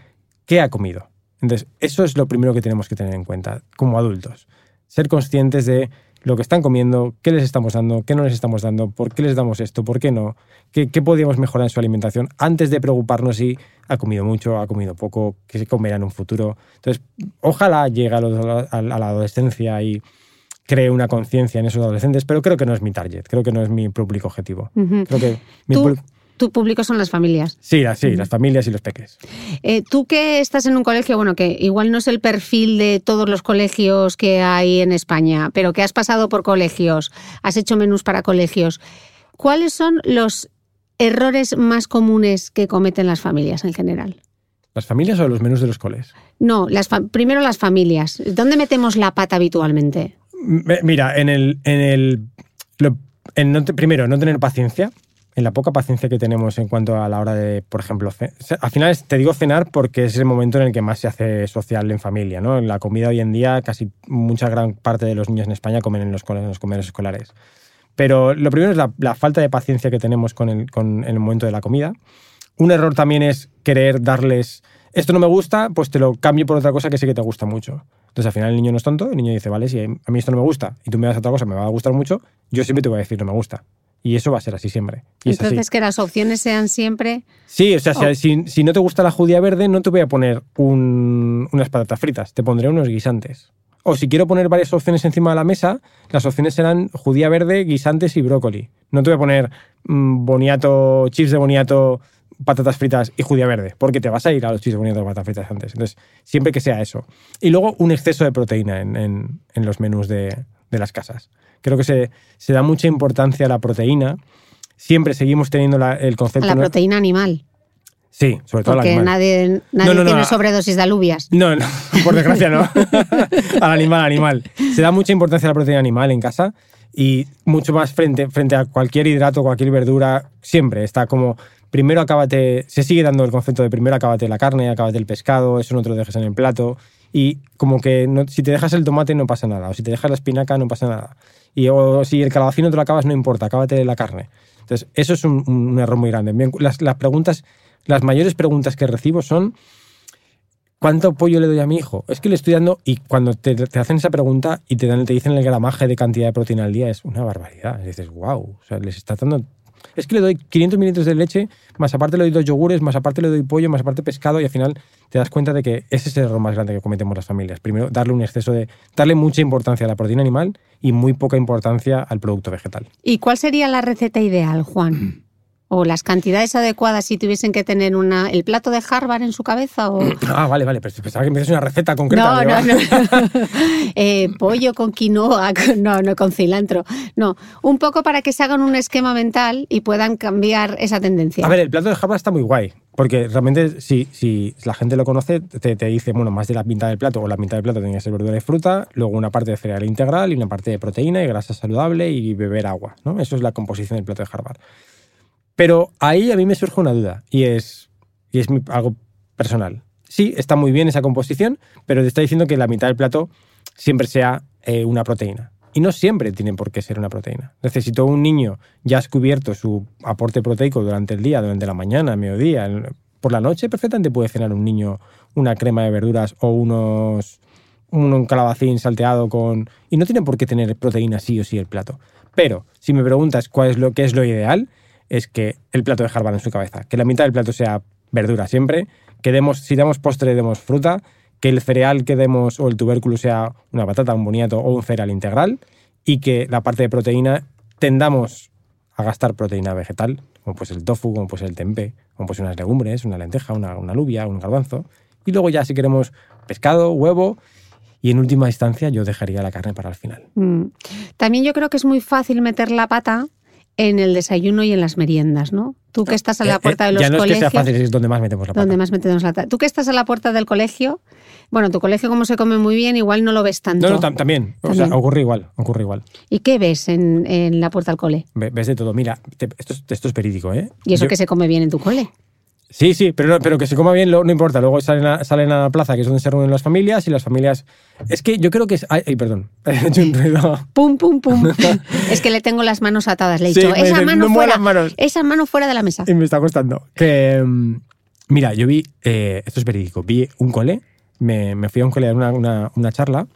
¿qué ha comido? Entonces, eso es lo primero que tenemos que tener en cuenta como adultos. Ser conscientes de lo que están comiendo, qué les estamos dando, qué no les estamos dando, por qué les damos esto, por qué no, qué, qué podríamos mejorar en su alimentación antes de preocuparnos si ha comido mucho, ha comido poco, qué se comerá en un futuro. Entonces, ojalá llegue a, los- a la adolescencia y cree una conciencia en esos adolescentes, pero creo que no es mi target, creo que no es mi público objetivo. Creo que mi Tú- Tu público son las familias. Sí, la- sí, las familias y los peques. Eh, tú que estás en un colegio, bueno, que igual no es el perfil de todos los colegios que hay en España, pero que has pasado por colegios, has hecho menús para colegios, ¿cuáles son los errores más comunes que cometen las familias en general? ¿Las familias o los menús de los coles? No, las primero las familias. ¿Dónde metemos la pata habitualmente? Mira, en el. En el lo- en no te- primero, no tener paciencia. En la poca paciencia que tenemos en cuanto a la hora de, por ejemplo, al final te digo cenar porque es el momento en el que más se hace social en familia, ¿no? La comida hoy en día, casi mucha gran parte de los niños en España comen en los, en comedores escolares. Pero lo primero es la, falta de paciencia que tenemos con el, con el momento de la comida. Un error también es querer darles, esto no me gusta, pues te lo cambio por otra cosa que sé que te gusta mucho. Entonces al final el niño no es tonto, el niño dice, vale, si a mí esto no me gusta y tú me das otra cosa, me va a gustar mucho, yo siempre te voy a decir no me gusta. Y eso va a ser así siempre. Y así. Entonces, que las opciones sean siempre... Sí, o sea, si- Oh. si, si no te gusta la judía verde, no te voy a poner un- unas patatas fritas, te pondré unos guisantes. O si quiero poner varias opciones encima de la mesa, las opciones serán judía verde, guisantes y brócoli. No te voy a poner mm, boniato, chips de boniato, patatas fritas y judía verde, porque te vas a ir a los chips de boniato y patatas fritas antes. Entonces, siempre que sea eso. Y luego un exceso de proteína en, en- en los menús de, de las casas. Creo que se, se da mucha importancia a la proteína. Siempre seguimos teniendo la- el A concepto... la ¿no? proteína animal, Sí, sobre todo al porque animal. nadie, nadie No, no, no, tiene a- sobredosis de alubias. No, no, por desgracia no. al animal, al animal. Se da mucha importancia a la proteína animal en casa y mucho más frente, frente a cualquier hidrato, cualquier verdura, siempre está como, primero acábate, se sigue dando el concepto de primero acábate la carne, acábate el pescado, eso no te lo dejes en el plato y como que no- si te dejas el tomate no pasa nada, o si te dejas la espinaca no pasa nada. Y o si el calabacín no te lo acabas no importa, acábate la carne. Entonces, eso es un, error muy grande. Las, las preguntas, las mayores preguntas que recibo son ¿cuánto apoyo le doy a mi hijo? Es que le estoy dando, y cuando te, hacen esa pregunta y te, dan, te dicen el gramaje de cantidad de proteína al día, es una barbaridad. Dices, wow, o sea, les está dando... Es que le doy 500 mililitros de leche, más aparte le doy dos yogures, más aparte le doy pollo, más aparte pescado, y al final te das cuenta de que ese es el error más grande que cometemos las familias. Primero, darle un exceso de... darle mucha importancia a la proteína animal y muy poca importancia al producto vegetal. ¿Y cuál sería la receta ideal, Juan? ¿O las cantidades adecuadas si tuviesen que tener una, el plato de Harvard en su cabeza? O... Ah, vale, vale, pero pensaba que me una receta concreta. No, no, no. Eh, pollo con quinoa, con- no, no con cilantro. No, un poco para que se hagan un esquema mental y puedan cambiar esa tendencia. A ver, el plato de Harvard está muy guay, porque realmente si, si la gente lo conoce, te, te dice, bueno, más de la mitad del plato, o la mitad del plato tiene que ser verdura y fruta, luego una parte de cereal integral y una parte de proteína y grasa saludable y beber agua, ¿no? Eso es la composición del plato de Harvard. Pero ahí a mí me surge una duda, y es, y es algo personal. Sí, está muy bien esa composición, pero te está diciendo que la mitad del plato siempre sea eh, una proteína. Y no siempre tiene por qué ser una proteína. Necesito un niño ya has cubierto su aporte proteico durante el día, durante la mañana, mediodía, por la noche, perfectamente puede cenar un niño una crema de verduras o unos un, un calabacín salteado con y no tiene por qué tener proteína sí o sí el plato. Pero si me preguntas cuál es lo que es lo ideal, es que el plato de Harvard en su cabeza, que la mitad del plato sea verdura siempre, que demos, si damos postre demos fruta, que el cereal que demos o el tubérculo sea una patata, un boniato o un cereal integral y que la parte de proteína tendamos a gastar proteína vegetal, como pues el tofu, como pues el tempeh, como pues unas legumbres, una lenteja, una, una alubia, un garbanzo. Y luego ya si queremos pescado, huevo y en última instancia yo dejaría la carne para el final. Mm. También yo creo que es muy fácil meter la pata en el desayuno y en las meriendas, ¿no? Tú que estás a la Eh, puerta eh, de los ya no colegios. es que sea fácil, es donde más metemos la pata. donde más metemos la ta- Tú que estás a la puerta del colegio, Bueno, tu colegio como se come muy bien, igual no lo ves tanto. No, no, tam- también. O sea, ocurre igual, ocurre igual. ¿Y qué ves en, en la puerta al cole? Ve- Ves de todo. Mira, te- esto, es, esto es verídico, ¿eh? Y eso Yo- que se come bien en tu cole. Sí, sí, pero, no- pero que se coma bien no importa. Luego salen a, salen a la plaza, que es donde se reúnen las familias, y las familias... Es que yo creo que es... Ay, ay, perdón. He hecho un ruido. Pum, pum, pum. es que le tengo las manos atadas. Le he Sí, dicho, me esa dicen, mano "No fuera. manos". Esa mano fuera de la mesa. Y me está costando. Que, mm, mira, yo vi, eh, esto es verídico, vi un cole, me, me fui a un cole a dar una, una, una charla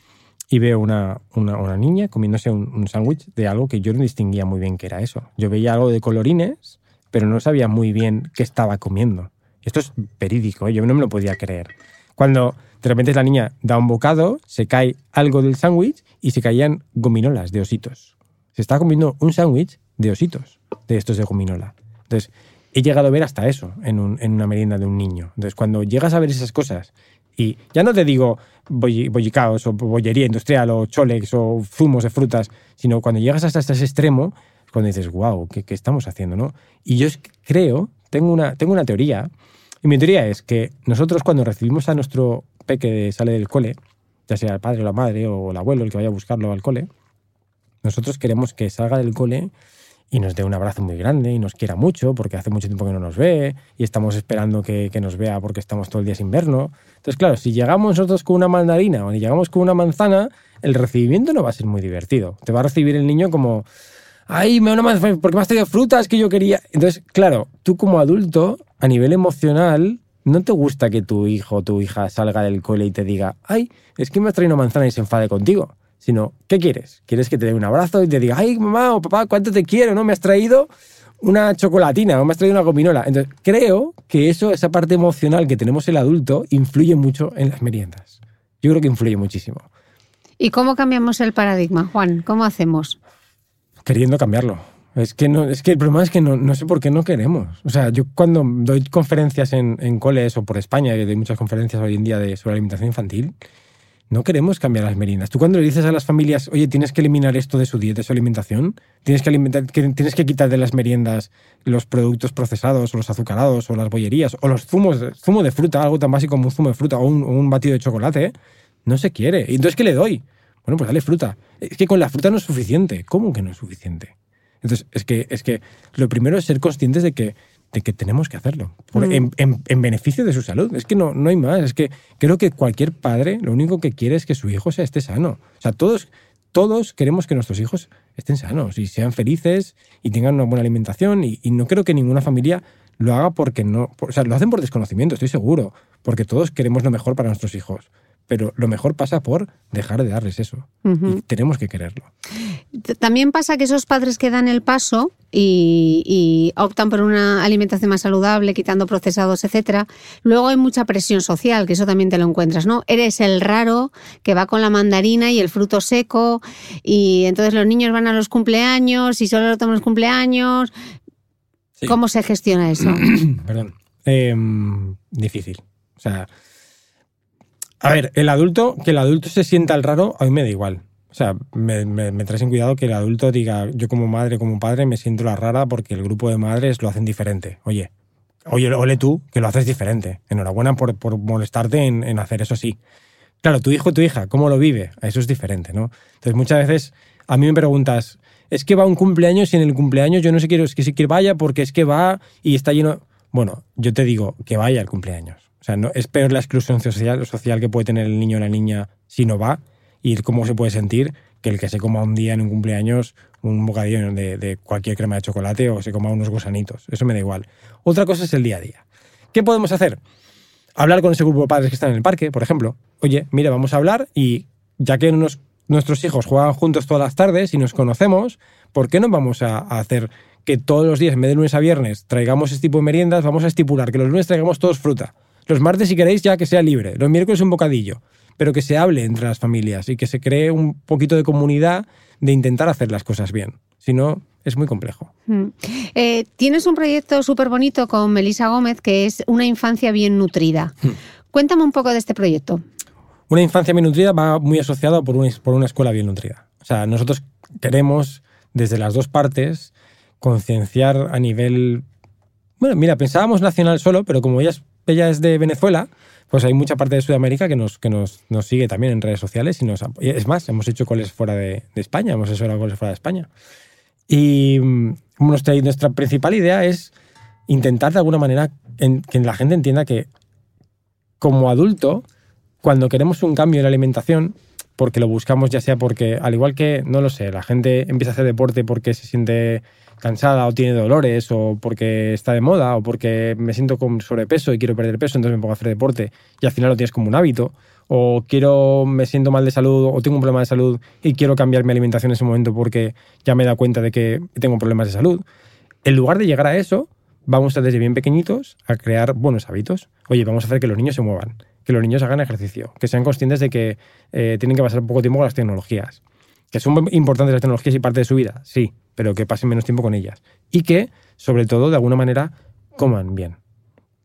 y veo una, una, una niña comiéndose un, un sándwich de algo que yo no distinguía muy bien qué era eso. Yo veía algo de colorines, pero no sabía muy bien qué estaba comiendo. Esto es verídico, ¿eh? yo no me lo podía creer. Cuando de repente la niña da un bocado, se cae algo del sándwich y se caían gominolas de ositos. Se estaba comiendo un sándwich de ositos, de estos de gominola. Entonces, he llegado a ver hasta eso en, un- en una merienda de un niño. Entonces, cuando llegas a ver esas cosas, y ya no te digo bolli- bollicaos o bollería industrial o cholex o zumos de frutas, sino cuando llegas hasta ese extremo, cuando dices, wow, ¿qué, qué estamos haciendo? ¿no? Y yo creo, tengo una, tengo una teoría, y mi teoría es que nosotros cuando recibimos a nuestro peque que sale del cole, ya sea el padre o la madre o el abuelo el que vaya a buscarlo al cole, nosotros queremos que salga del cole y nos dé un abrazo muy grande y nos quiera mucho porque hace mucho tiempo que no nos ve y estamos esperando que, que nos vea porque estamos todo el día sin vernos. Entonces, claro, si llegamos nosotros con una mandarina o si llegamos con una manzana, el recibimiento no va a ser muy divertido. Te va a recibir el niño como, ay, me una manzana, porque me has traído frutas que yo quería. Entonces, claro, tú como adulto, a nivel emocional, no te gusta que tu hijo o tu hija salga del cole y te diga, ay, es que me has traído una manzana y se enfade contigo. Sino, ¿qué quieres? ¿Quieres que te dé un abrazo y te diga, ay, mamá o papá, cuánto te quiero, ¿no? Me has traído una chocolatina o me has traído una gominola. Entonces, creo que eso, esa parte emocional que tenemos el adulto, influye mucho en las meriendas. Yo creo que influye muchísimo. ¿Y cómo cambiamos el paradigma, Juan? ¿Cómo hacemos? Queriendo cambiarlo. Es que, no, es que el problema es que no, no sé por qué no queremos. O sea, yo cuando doy conferencias en, en coles o por España, que doy muchas conferencias hoy en día de, sobre alimentación infantil, no queremos cambiar las meriendas. Tú cuando le dices a las familias, oye, tienes que eliminar esto de su dieta, de su alimentación, tienes que, alimentar, tienes que quitar de las meriendas los productos procesados o los azucarados o las bollerías o los zumos, zumo de fruta, algo tan básico como un zumo de fruta o un batido de chocolate, no se quiere. ¿Y entonces qué le doy? Bueno, pues dale fruta. Es que con la fruta no es suficiente. ¿Cómo que no es suficiente? Entonces, es que, es que lo primero es ser conscientes de que, de que tenemos que hacerlo, por- en, en- en beneficio de su salud. Es que no, no hay más. Es que creo que cualquier padre lo único que quiere es que su hijo sea, esté sano. O sea, todos, todos queremos que nuestros hijos estén sanos y sean felices y tengan una buena alimentación. Y, y no creo que ninguna familia lo haga porque no. o sea, lo hacen por desconocimiento, estoy seguro. Porque todos queremos lo mejor para nuestros hijos. Pero lo mejor pasa por dejar de darles eso. Y tenemos que quererlo. También pasa que esos padres que dan el paso y, y optan por una alimentación más saludable, quitando procesados, etcétera, luego hay mucha presión social, que eso también te lo encuentras, ¿no? Eres el raro que va con la mandarina y el fruto seco, y entonces los niños van a los cumpleaños y solo lo toman los cumpleaños. Sí. ¿Cómo se gestiona eso? Perdón. Em, difícil. O sea. A ver, el adulto, que el adulto se sienta el raro, a mí me da igual. O sea, me, me, me traes en cuidado que el adulto diga, yo como madre, como padre, me siento la rara porque el grupo de madres lo hacen diferente. Oye, oye, ole tú, que lo haces diferente. Enhorabuena por, por molestarte en, en hacer eso así. Claro, tu hijo o tu hija, ¿cómo lo vive? Eso es diferente, ¿no? Entonces, muchas veces a mí me preguntas, es que va un cumpleaños y en el cumpleaños yo no sé quiero, es que sí que vaya porque es que va y está lleno. Bueno, yo te digo que vaya al cumpleaños. O sea, no, es peor la exclusión social, social que puede tener el niño o la niña si no va y cómo se puede sentir que el que se coma un día en un cumpleaños un bocadillo de, cualquier crema de chocolate o se coma unos gusanitos. Eso me da igual. Otra cosa es el día a día. ¿Qué podemos hacer? hablar con ese grupo de padres que están en el parque, por ejemplo. Oye, mira, vamos a hablar y ya que nos- nuestros hijos juegan juntos todas las tardes y nos conocemos, ¿por qué no vamos a, a hacer que todos los días, en vez de lunes a viernes, traigamos este tipo de meriendas? Vamos a estipular que los lunes traigamos todos fruta. Los martes, si queréis, ya que sea libre. Los miércoles un bocadillo. Pero que se hable entre las familias y que se cree un poquito de comunidad de intentar hacer las cosas bien. Si no, es muy complejo. Mm. Eh, tienes un proyecto súper bonito con Melisa Gómez que es Una infancia bien nutrida. Cuéntame un poco de este proyecto. Una infancia bien nutrida va muy asociada por una, por una escuela bien nutrida. O sea, nosotros queremos, desde las dos partes, concienciar a nivel... Bueno, mira, pensábamos nacional solo, pero como ya es ella es de Venezuela, pues hay mucha parte de Sudamérica que nos, que nos, nos sigue también en redes sociales y nos es más, hemos hecho coles fuera de, España, hemos hecho coles fuera de España. Y mm, nuestra, nuestra principal idea es intentar de alguna manera que la gente entienda que como adulto, cuando queremos un cambio en la alimentación, porque lo buscamos ya sea porque, al igual que, no lo sé, la gente empieza a hacer deporte porque se siente cansada o tiene dolores o porque está de moda o porque me siento con sobrepeso y quiero perder peso, entonces me pongo a hacer deporte y al final lo tienes como un hábito. O quiero, me siento mal de salud o tengo un problema de salud y quiero cambiar mi alimentación en ese momento porque ya me he dado cuenta de que tengo problemas de salud. En lugar de llegar a eso, vamos a desde bien pequeñitos a crear buenos hábitos. Oye, vamos a hacer que los niños se muevan, que los niños hagan ejercicio, que sean conscientes de que eh, tienen que pasar poco tiempo con las tecnologías, que son importantes las tecnologías y parte de su vida, sí, pero que pasen menos tiempo con ellas. Y que, sobre todo, de alguna manera, coman bien.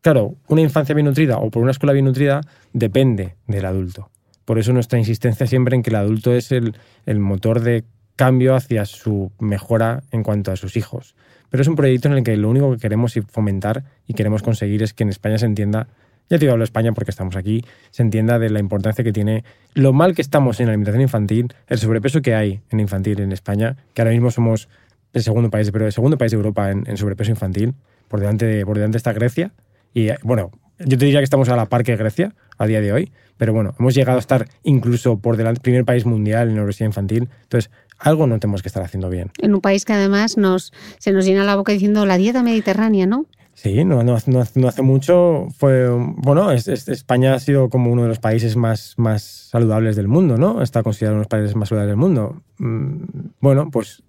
Claro, una infancia bien nutrida o por una escuela bien nutrida depende del adulto. Por eso nuestra insistencia siempre en que el adulto es el, el motor de cambio hacia su mejora en cuanto a sus hijos. Pero es un proyecto en el que lo único que queremos fomentar y queremos conseguir es que en España se entienda, ya te hablo España porque estamos aquí, se entienda de la importancia que tiene lo mal que estamos en la alimentación infantil, el sobrepeso que hay en infantil en España, que ahora mismo somos el segundo país, pero el segundo país de Europa en, en sobrepeso infantil, por delante, de, por delante está Grecia. Y eh, bueno, yo te diría que estamos a la par que Grecia a día de hoy, pero bueno, hemos llegado a estar incluso por delante, primer país mundial en obesidad infantil. Entonces, algo no tenemos que estar haciendo bien. En un país que además nos, se nos llena la boca diciendo la dieta mediterránea, ¿no? Sí, no, no, hace mucho fue. Bueno, es- es- España ha sido como uno de los países más, más saludables del mundo, ¿no? Está considerado uno de los países más saludables del mundo. Mm, Bueno, pues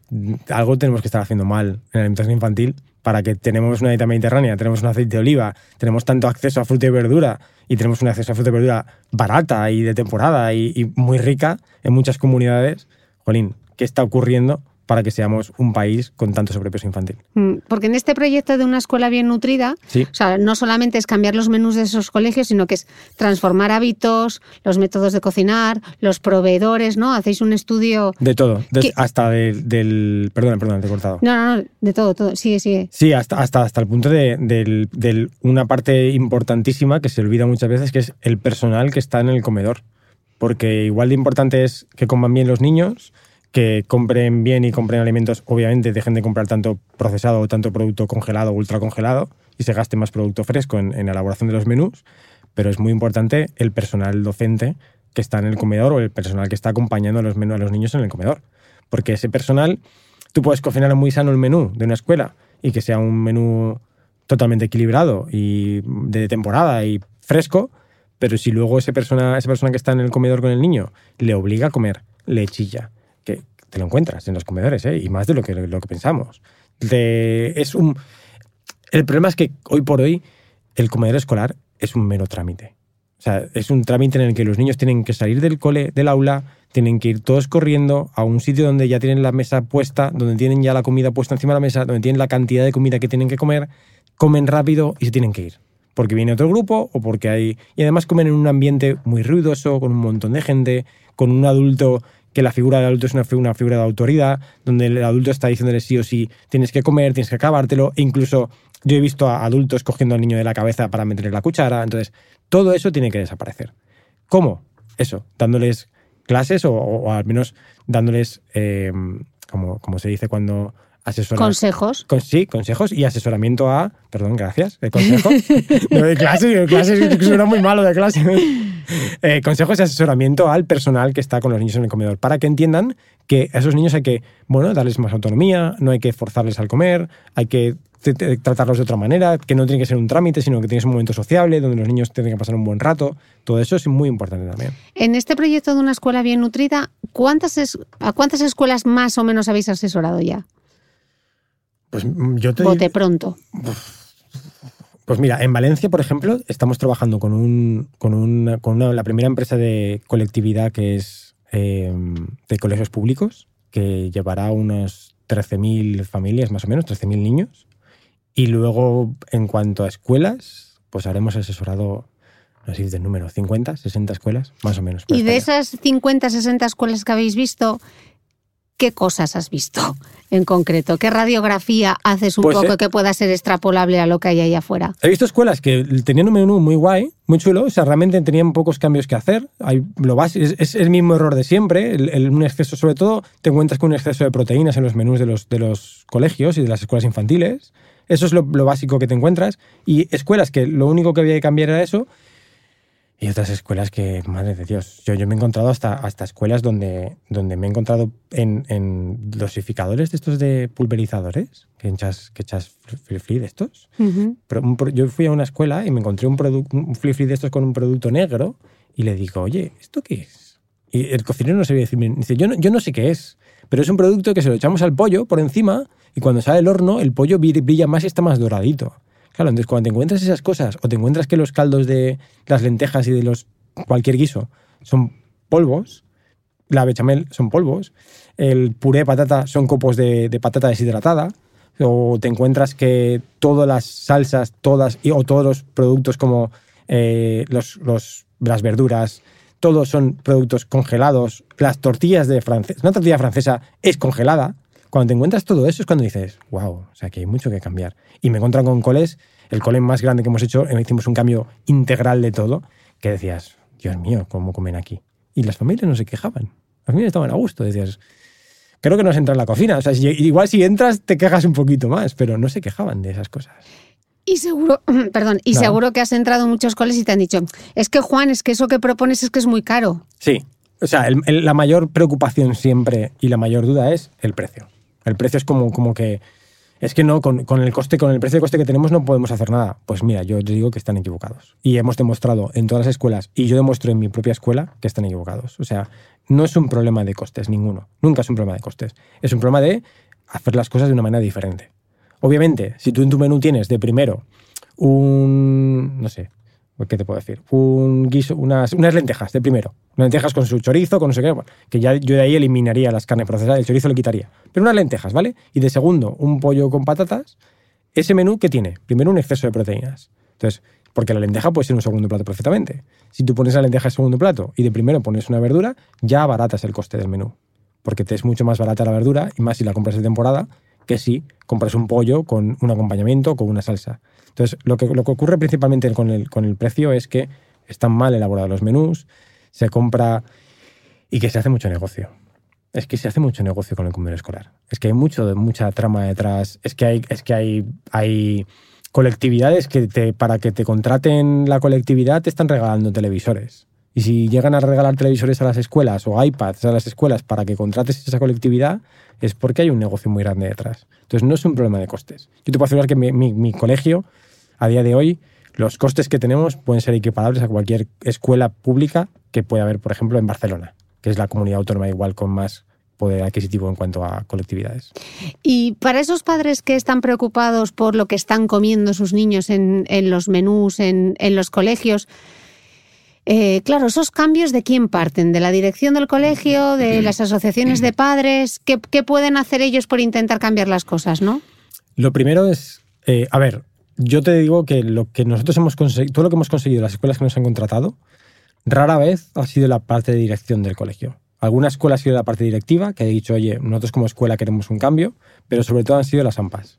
algo tenemos que estar haciendo mal en la alimentación infantil para que tenemos una dieta mediterránea, tenemos un aceite de oliva, tenemos tanto acceso a fruta y verdura y tenemos un acceso a fruta y verdura barata y de temporada y, y muy rica en muchas comunidades. Jolín, ¿qué está ocurriendo para que seamos un país con tanto sobrepeso infantil? Mm, Porque en este proyecto de una escuela bien nutrida, Sí. o sea, no solamente es cambiar los menús de esos colegios, sino que es transformar hábitos, los métodos de cocinar, los proveedores, ¿no? Hacéis un estudio. De todo, hasta del, del... Perdona, perdona, te he cortado. No, no, no, de todo, todo. Sigue, sigue. Sí, hasta, hasta, hasta el punto de, del- del- una parte importantísima que se olvida muchas veces, que es el personal que está en el comedor. Porque igual de importante es que coman bien los niños, que compren bien y compren alimentos, obviamente dejen de comprar tanto procesado o tanto producto congelado o ultracongelado y se gaste más producto fresco en, la elaboración de los menús, pero es muy importante el personal docente que está en el comedor o el personal que está acompañando a los, niños en el comedor. Porque ese personal, tú puedes cocinar muy sano el menú de una escuela y que sea un menú totalmente equilibrado y de temporada y fresco, pero si luego ese persona, esa persona que está en el comedor con el niño le obliga a comer, le chilla, te lo encuentras en los comedores, ¿eh? y más de lo que, lo que pensamos. Es un, el problema es que hoy por hoy el comedor escolar es un mero trámite. O sea, es un trámite en el que los niños tienen que salir del cole, del aula, tienen que ir todos corriendo a un sitio donde ya tienen la mesa puesta, donde tienen ya la comida puesta encima de la mesa, donde tienen la cantidad de comida que tienen que comer, comen rápido y se tienen que ir. Porque viene otro grupo o porque hay... Y además comen en un ambiente muy ruidoso, con un montón de gente, con un adulto que la figura del adulto es una, fi- una figura de autoridad, donde el adulto está diciéndole sí o sí, tienes que comer, tienes que acabártelo, e incluso yo he visto a adultos cogiendo al niño de la cabeza para meterle la cuchara, entonces todo eso tiene que desaparecer. ¿Cómo? Eso, dándoles clases o, o al menos dándoles, eh, como, como se dice cuando asesoras... Consejos. Con- sí, consejos y asesoramiento a. Perdón, gracias. De consejos. no de clases, de suena muy malo de clase. Eh, consejos y asesoramiento al personal que está con los niños en el comedor para que entiendan que a esos niños hay que, bueno, darles más autonomía, no hay que forzarles al comer, hay que tratarlos de otra manera, que no tiene que ser un trámite, sino que tienes un momento sociable donde los niños tienen que pasar un buen rato. Todo eso es muy importante también. En este proyecto de una escuela bien nutrida, ¿cuántas es- ¿a cuántas escuelas más o menos habéis asesorado ya? Pues mm, yo te Bote pronto. Pues mira, en Valencia, por ejemplo, estamos trabajando con, un, con, una, con una- la primera empresa de colectividad que es eh, de colegios públicos, que llevará unos 13.000 familias, más o menos, 13.000 niños. Y luego, en cuanto a escuelas, pues habremos asesorado, no sé si número, 50, 60 escuelas, más o menos. Y de esas 50, 60 escuelas que habéis visto, ¿qué cosas has visto en concreto? ¿Qué radiografía haces un Pues, poco eh, que pueda ser extrapolable a lo que hay ahí afuera? He visto escuelas que tenían un menú muy guay, muy chulo, o sea, realmente tenían pocos cambios que hacer. Hay, lo es, es el mismo error de siempre, el, el- un exceso, sobre todo te encuentras con un exceso de proteínas en los menús de los, de los colegios y de las escuelas infantiles. Eso es lo, lo básico que te encuentras. Y escuelas que lo único que había que cambiar era eso. Y otras escuelas que, madre de Dios, yo, yo me he encontrado hasta, hasta escuelas donde, donde me he encontrado en, en dosificadores de estos de pulverizadores, que echas, que echas free de estos. Ujú. Pero un yo fui a una escuela y me encontré un, un flip de estos con un producto negro y le digo, oye, ¿esto qué es? Y el cocinero no sabía decirme, dice, yo no, yo no sé qué es, pero es un producto que se lo echamos al pollo por encima y cuando sale del horno el pollo bri- brilla más y está más doradito. Claro, entonces cuando te encuentras esas cosas o te encuentras que los caldos de las lentejas y de los cualquier guiso son polvos, la bechamel son polvos, el puré de patata son copos de, patata deshidratada, o te encuentras que todas las salsas, todas, y- o todos los productos como eh, los, las verduras, todos son productos congelados, las tortillas de francesa, una tortilla francesa es congelada. Cuando te encuentras todo eso es cuando dices, wow, o sea que hay mucho que cambiar. Y me encuentro con coles, el cole más grande que hemos hecho, eh, hicimos un cambio integral de todo, que decías, Dios mío, ¿cómo comen aquí? Y las familias no se quejaban. Las familias estaban a gusto, decías, creo que no se entra en la cocina. O sea, si- igual si entras te quejas un poquito más, pero no se quejaban de esas cosas. Y seguro, perdón, y seguro que has entrado en muchos coles y te han dicho, es que Juan, es que eso que propones es que es muy caro. Sí. O sea, el- el- la mayor preocupación siempre y la mayor duda es el precio. El precio es como, como que. Es que no, con, con el coste, con el precio de coste que tenemos no podemos hacer nada. Pues mira, yo digo que están equivocados. Y hemos demostrado en todas las escuelas, y yo demuestro en mi propia escuela, que están equivocados. O sea, no es un problema de costes, ninguno. Nunca es un problema de costes. Es un problema de hacer las cosas de una manera diferente. Obviamente, si tú en tu menú tienes de primero un, no sé, ¿qué te puedo decir? Un guiso, unas, unas lentejas de primero. Unas lentejas con su chorizo, con no sé qué, que ya yo de ahí eliminaría las carnes procesadas, el chorizo lo quitaría. Pero unas lentejas, ¿vale? Y de segundo, un pollo con patatas. Ese menú, ¿qué tiene? Primero, un exceso de proteínas. Entonces, porque la lenteja puede ser un segundo plato perfectamente. Si tú pones la lenteja en segundo plato y de primero pones una verdura, ya abaratas el coste del menú. Porque te es mucho más barata la verdura, y más si la compras de temporada, que si compras un pollo con un acompañamiento, con una salsa. Entonces, lo que, lo que ocurre principalmente con el, con el precio es que están mal elaborados los menús, se compra y que se hace mucho negocio. Es que se hace mucho negocio con el comedor escolar. Es que hay mucho, mucha trama detrás. Es que hay, es que hay, hay colectividades que para que te contraten la colectividad te están regalando televisores. Y si llegan a regalar televisores a las escuelas o iPads a las escuelas para que contrates esa colectividad, es porque hay un negocio muy grande detrás. Entonces no es un problema de costes. Yo te puedo asegurar que mi- mi colegio, a día de hoy, los costes que tenemos pueden ser equiparables a cualquier escuela pública que pueda haber, por ejemplo, en Barcelona, que es la comunidad autónoma igual con más poder adquisitivo en cuanto a colectividades. Y para esos padres que están preocupados por lo que están comiendo sus niños en, en los menús, en, en los colegios, eh, claro, esos cambios de quién parten, de la dirección del colegio, de las asociaciones de padres, ¿qué, qué pueden hacer ellos por intentar cambiar las cosas, no? Lo primero es, eh, a ver, yo te digo que lo que nosotros hemos conseguido, todo lo que hemos conseguido, las escuelas que nos han contratado, rara vez ha sido la parte de dirección del colegio. Alguna escuela ha sido la parte directiva, que ha dicho, oye, nosotros como escuela queremos un cambio, pero sobre todo han sido las AMPAs.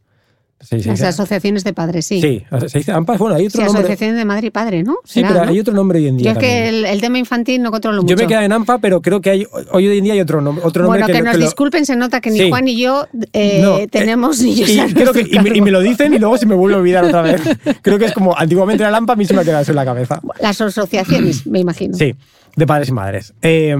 Se- Las asociaciones de padres, sí. Sí, se dice AMPAs, bueno, hay otro Sí, nombre. asociación de madre y padre, ¿no? Sí, pero ¿no? hay otro nombre hoy en día Yo es que el, el tema infantil no controlo mucho. Yo me quedé en AMPA, pero creo que hay, hoy en día hay otro, nom- otro nombre bueno, que, lo- nos lo- disculpen, se nota que ni Sí. Juan ni yo eh, No, eh, tenemos niños y, a creo que- y me, y me lo dicen y luego se me vuelve a olvidar otra vez. Creo que es como antiguamente era Lampa, a mí se me ha quedado eso en la cabeza. Las asociaciones, me imagino. Sí, de padres y madres. Eh,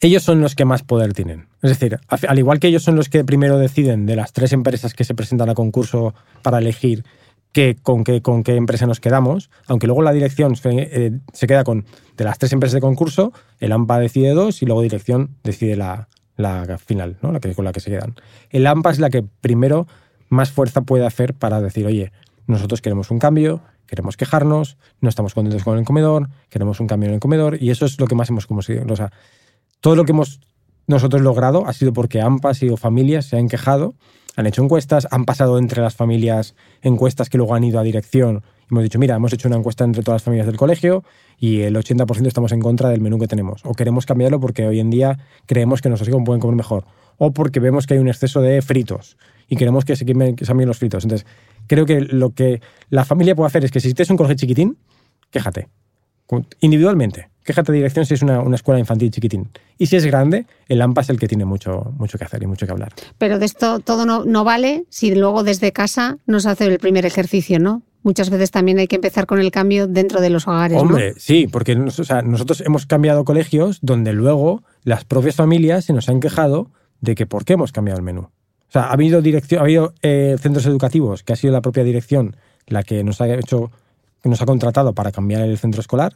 ellos son los que más poder tienen. Es decir, al al igual que ellos son los que primero deciden de las tres empresas que se presentan a concurso para elegir qué, con, qué, con qué empresa nos quedamos, aunque luego la dirección se, eh, se queda con de las tres empresas de concurso, el AMPA decide dos y luego dirección decide la, la final, ¿no? la que, con la que se quedan. El AMPA es la que primero más fuerza puede hacer para decir, oye, nosotros queremos un cambio, queremos quejarnos, no estamos contentos con el comedor, queremos un cambio en el comedor y eso es lo que más hemos conseguido. O sea, todo lo que hemos nosotros logrado ha sido porque AMPAs y o familias se han quejado, han hecho encuestas, han pasado entre las familias encuestas que luego han ido a dirección Hemos dicho, mira, hemos hecho una encuesta entre todas las familias del colegio y el 80% estamos en contra del menú que tenemos. O queremos cambiarlo porque hoy en día creemos que nuestros hijos pueden comer mejor. O porque vemos que hay un exceso de fritos y queremos que se cambien los fritos. Entonces, creo que lo que la familia puede hacer es que si tienes un colegio chiquitín, quéjate. Individualmente. Quéjate de dirección si es una, escuela infantil chiquitín. Y si es grande, el AMPA es el que tiene mucho, mucho que hacer y mucho que hablar. Pero de esto todo no, no vale si luego desde casa no se hace el primer ejercicio, ¿no? muchas veces también hay que empezar con el cambio dentro de los hogares. Hombre, sí, porque nosotros hemos cambiado colegios donde luego las propias familias se nos han quejado de que por qué hemos cambiado el menú. O sea, ha habido, dirección, ha habido eh, centros educativos que ha sido la propia dirección la que nos ha hecho, que nos ha contratado para cambiar el centro escolar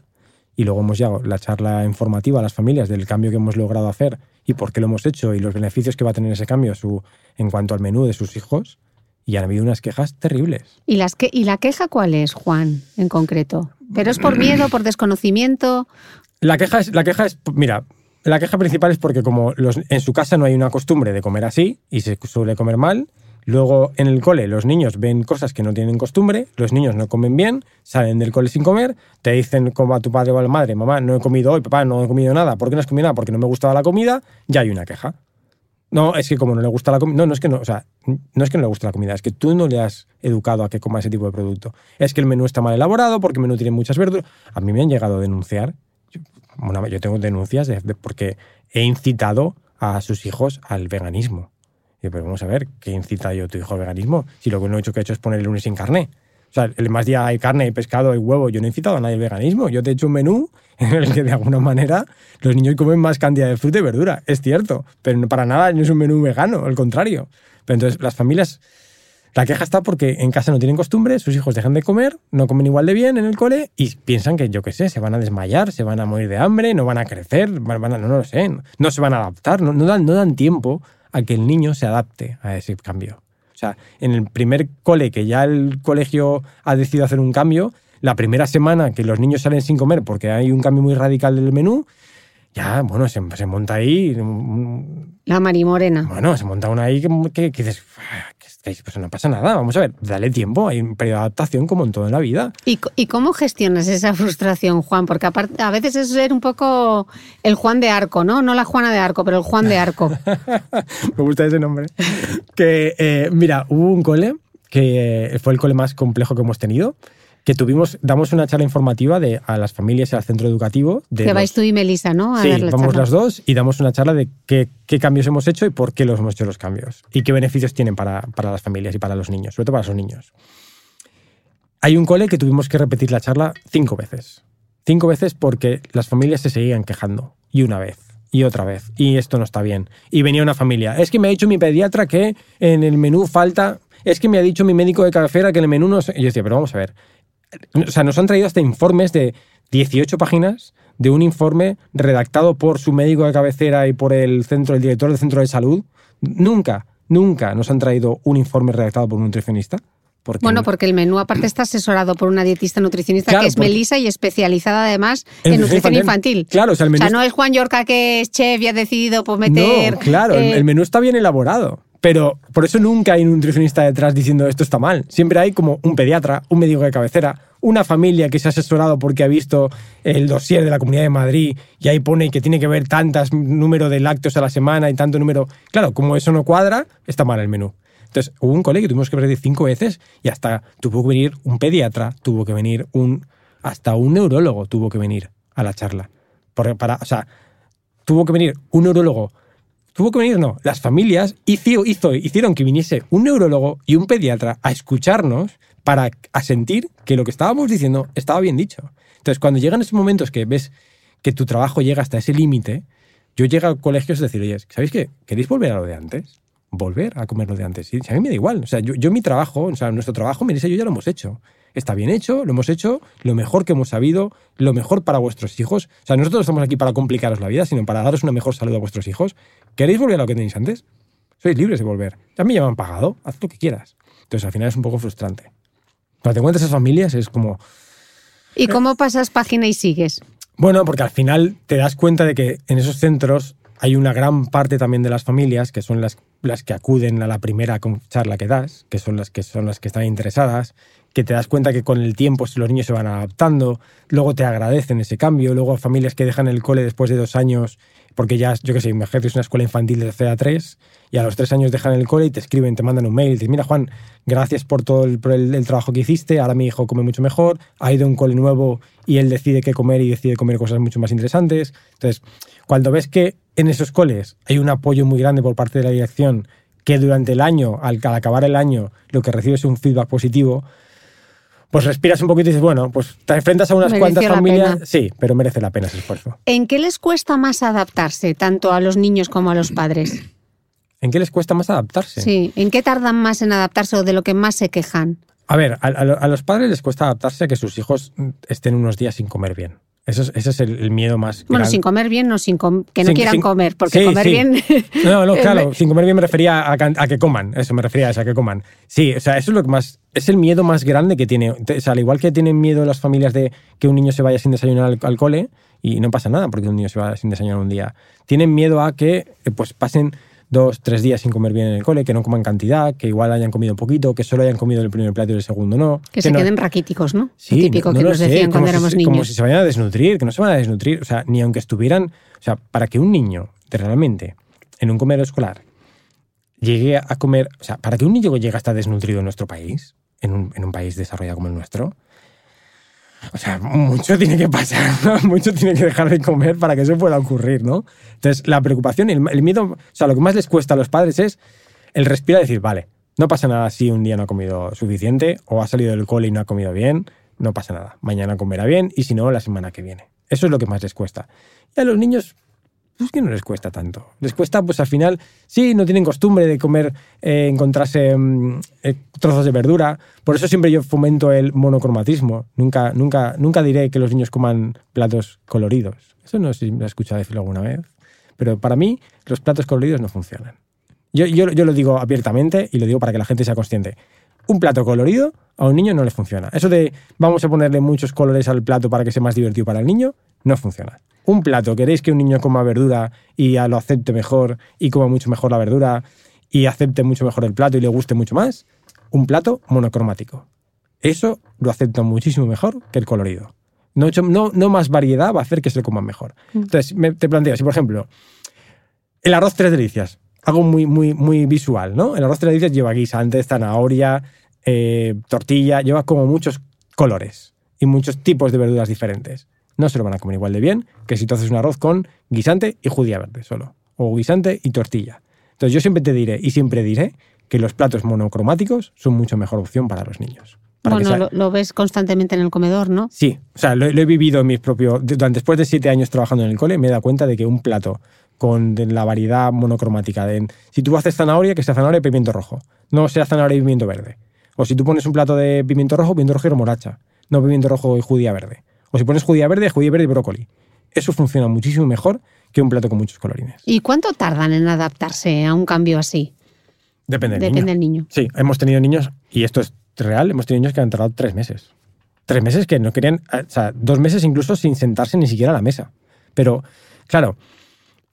y luego hemos llegado la charla informativa a las familias del cambio que hemos logrado hacer y por qué lo hemos hecho y los beneficios que va a tener ese cambio su, en cuanto al menú de sus hijos y han habido unas quejas terribles. ¿Y, las que, ¿Y la queja cuál es, Juan, en concreto? ¿Pero es por miedo, por desconocimiento? La queja es, la queja es mira, la queja principal es porque como los, en su casa no hay una costumbre de comer así y se suele comer mal, luego en el cole los niños ven cosas que no tienen costumbre, los niños no comen bien, salen del cole sin comer, te dicen como a tu padre o a la madre, mamá, no he comido hoy, papá, no he comido nada, ¿por qué no has comido nada? Porque no me gustaba la comida, ya hay una queja. No, es que como no le gusta la comida. No, no es que no, o sea, no es que no le guste la comida, es que tú no le has educado a que coma ese tipo de producto. Es que el menú está mal elaborado porque el menú tiene muchas verduras. A mí me han llegado a denunciar. Yo, tengo denuncias de, porque he incitado a sus hijos al veganismo. Y pero vamos a ver, ¿qué incita yo a tu hijo al veganismo? Si lo que no he hecho que he hecho es poner el lunes sin carne. O sea, el más día hay carne, hay pescado, hay huevo. Yo no he incitado a nadie al veganismo. Yo te he hecho un menú en el que de alguna manera los niños comen más cantidad de fruta y verdura. Es cierto, pero para nada no es un menú vegano, al contrario. Pero entonces las familias, la queja está porque en casa no tienen costumbre, sus hijos dejan de comer, no comen igual de bien en el cole y piensan que, yo qué sé, se van a desmayar, se van a morir de hambre, no van a crecer, van a, no, lo sé, no, se van a adaptar, no, dan, no dan tiempo a que el niño se adapte a ese cambio. O sea, en el primer cole que ya el colegio ha decidido hacer un cambio, la primera semana que los niños salen sin comer porque hay un cambio muy radical del menú, ya, bueno, se, monta ahí. La marimorena. Bueno, se monta una ahí que, que dices, pues no pasa nada, vamos a ver, dale tiempo, hay un periodo de adaptación como en todo en la vida. ¿Y, cómo gestionas esa frustración, Juan? Porque aparte, a veces es ser un poco el Juan de Arco, ¿no? No la Juana de Arco, pero el Juan de Arco. Me gusta ese nombre. que, eh, mira, hubo un cole que fue el cole más complejo que hemos tenido que tuvimos, damos una charla informativa de, a las familias y al centro educativo. De que vais tú y Melissa, ¿no? sí, vamos las dos y damos una charla de qué, qué, cambios hemos hecho y por qué los hemos hecho los cambios. Y qué beneficios tienen para, para las familias y para los niños, sobre todo para los niños. Hay un cole que tuvimos que repetir la charla cinco veces. Cinco veces porque las familias se seguían quejando. Y una vez. Y otra vez. Y esto no está bien. Y venía una familia. Es que me ha dicho mi pediatra que en el menú falta. Es que me ha dicho mi médico de cabecera que en el menú no. Y yo decía, pero vamos a ver o sea, nos han traído hasta informes de 18 páginas de un informe redactado por su médico de cabecera y por el centro, el director del centro de salud. Nunca, nunca nos han traído un informe redactado por un nutricionista. bueno, porque el menú aparte está asesorado por una dietista nutricionista que es Melisa y especializada además en, nutrición infantil. Claro, o sea, el menú no es Juan Yorca que es chef y ha decidido pues, meter... No, claro, el eh, menú está bien elaborado. Pero por eso nunca hay un nutricionista detrás diciendo esto está mal. Siempre hay como un pediatra, un médico de cabecera, una familia que se ha asesorado porque ha visto el dossier de la Comunidad de Madrid y ahí pone que tiene que ver tantos número de lácteos a la semana y tanto número. Claro, como eso no cuadra, está mal el menú. Entonces, hubo un colegio que tuvimos que repetir cinco veces y hasta tuvo que venir un pediatra, tuvo que venir un. hasta un neurólogo tuvo que venir a la charla. para, o sea, tuvo que venir un neurólogo tuvo que venir, no, las familias hizo, hizo, hicieron que viniese un neurólogo y un pediatra a escucharnos para sentir que lo que estábamos diciendo estaba bien dicho. Entonces, cuando llegan esos momentos que ves que tu trabajo llega hasta ese límite, yo llego al colegio y decir, oye, ¿sabéis qué? ¿Queréis volver a lo de antes? Volver a comer lo de antes. a mí me da igual. O sea, yo, yo mi trabajo, o sea, nuestro trabajo, me dice, yo ya lo hemos hecho está bien hecho, lo hemos hecho lo mejor que hemos sabido, lo mejor para vuestros hijos. O sea, nosotros no estamos aquí para complicaros la vida, sino para daros una mejor salud a vuestros hijos. ¿Queréis volver a lo que tenéis antes? Sois libres de volver. Ya me han pagado, haz lo que quieras. Entonces, al final es un poco frustrante. Cuando te encuentras esas familias es como... ¿Y cómo pasas página y sigues? Bueno, porque al final te das cuenta de que en esos centros hay una gran parte también de las familias que son las las que acuden a la primera charla que das, que son las que son las que están interesadas, que te das cuenta que con el tiempo los niños se van adaptando, luego te agradecen ese cambio, luego familias que dejan el cole después de dos años, porque ya, yo qué sé, imagínate, es una escuela infantil de 0 a 3, y a los tres años dejan el cole y te escriben, te mandan un mail, y mira Juan, gracias por todo el- el trabajo que hiciste, ahora mi hijo come mucho mejor, ha ido a un cole nuevo y él decide qué comer y decide comer cosas mucho más interesantes. Entonces, cuando ves que en esos coles hay un apoyo muy grande por parte de la dirección, que durante el año, al, al acabar el año, lo que recibes es un feedback positivo, pues respiras un poquito y dices, bueno, pues te enfrentas a unas Mereció cuantas familias. pena. Sí, pero merece la pena ese esfuerzo. ¿En qué les cuesta más adaptarse, tanto a los niños como a los padres? ¿En qué les cuesta más adaptarse? Sí. ¿En qué tardan más en adaptarse o de lo que más se quejan? A ver, a, a los padres les cuesta adaptarse a que sus hijos mm, estén unos días sin comer bien. Eso es, ese es el, el miedo más Bueno, sin comer bien, no sin com- que no Sin- quieran sin- comer, porque sí, comer sí. bien. No, no, claro, sin comer bien me refería a, que coman, eso me refería a eso, a que coman. Sí, o sea, eso es lo que más, es el miedo más grande que tiene. O sea, al igual que tienen miedo las familias de que un niño se vaya sin desayunar al, al cole, y no pasa nada porque un niño se vaya sin desayunar un día, tienen miedo a que eh, pues pasen dos, tres días sin comer bien en el cole, que no coman cantidad, que igual hayan comido poquito, que solo hayan comido el primer plato y el segundo no. que se no- queden raquíticos, ¿no? Lo Sí, típico no- que no nos decían como cuando si- éramos Como niños. si se vayan a desnutrir, que no se van a desnutrir. O sea, ni aunque estuvieran. O sea, para que un niño realmente en un comedor escolar llegue a comer. O sea, para que un niño llegue a estar desnutrido en nuestro país, en un, en un país desarrollado como el nuestro. O sea, mucho tiene que pasar, mucho tiene que dejar de comer para que eso pueda ocurrir, ¿no? Entonces, la preocupación, el, el miedo, o sea, lo que más les cuesta a los padres es el respirar y decir, vale, no pasa nada si un día no ha comido suficiente o ha salido del cole y no ha comido bien, no pasa nada. Mañana comerá bien y si no, la semana que viene. Eso es lo que más les cuesta. Y a los niños, pues que no les cuesta tanto. Les cuesta, pues al final, sí, no tienen costumbre de comer, eh, encontrarse mm, eh, trozos de verdura. Por eso siempre yo fomento el monocromatismo. Nunca, nunca, nunca diré que los niños coman platos coloridos. Eso no sé si me has escuchado decirlo alguna vez. Pero para mí, los platos coloridos no funcionan. Yo, yo, yo lo digo abiertamente y lo digo para que la gente sea consciente. Un plato colorido a un niño no le funciona. Eso de vamos a ponerle muchos colores al plato para que sea más divertido para el niño, no funciona. Un plato, queréis que un niño coma verdura y lo acepte mejor y coma mucho mejor la verdura y acepte mucho mejor el plato y le guste mucho más, un plato monocromático. Eso lo acepta muchísimo mejor que el colorido. No, no, no más variedad va a hacer que se lo coman mejor. Entonces, me- te planteo, si por ejemplo, el arroz tres delicias, algo muy, muy, muy visual, ¿no? El arroz tres delicias lleva guisante, zanahoria, eh, tortilla, lleva como muchos colores y muchos tipos de verduras diferentes. No se lo van a comer igual de bien que si tú haces un arroz con guisante y judía verde solo, o guisante y tortilla. Entonces yo siempre te diré y siempre diré que los platos monocromáticos son mucho mejor opción para los niños. Para Bueno, lo, lo ves constantemente en el comedor, ¿no? Sí, o sea, lo, lo he vivido en mis propios. Después de siete años trabajando en el cole, me he dado cuenta de que un plato con la variedad monocromática, de, si tú haces zanahoria, que sea zanahoria y pimiento rojo, no sea zanahoria y pimiento verde. O si tú pones un plato de pimiento rojo, pimiento rojo y remolacha, no pimiento rojo y judía verde. O si pones judía verde, judía verde y brócoli. Eso funciona muchísimo mejor que un plato con muchos colorines. ¿Y cuánto tardan en adaptarse a un cambio así? Depende del Depende niño. del niño. Sí, hemos tenido niños, y esto es real, hemos tenido niños que han tardado tres meses. Tres meses que no querían, o sea, dos meses incluso sin sentarse ni siquiera a la mesa. Pero, claro,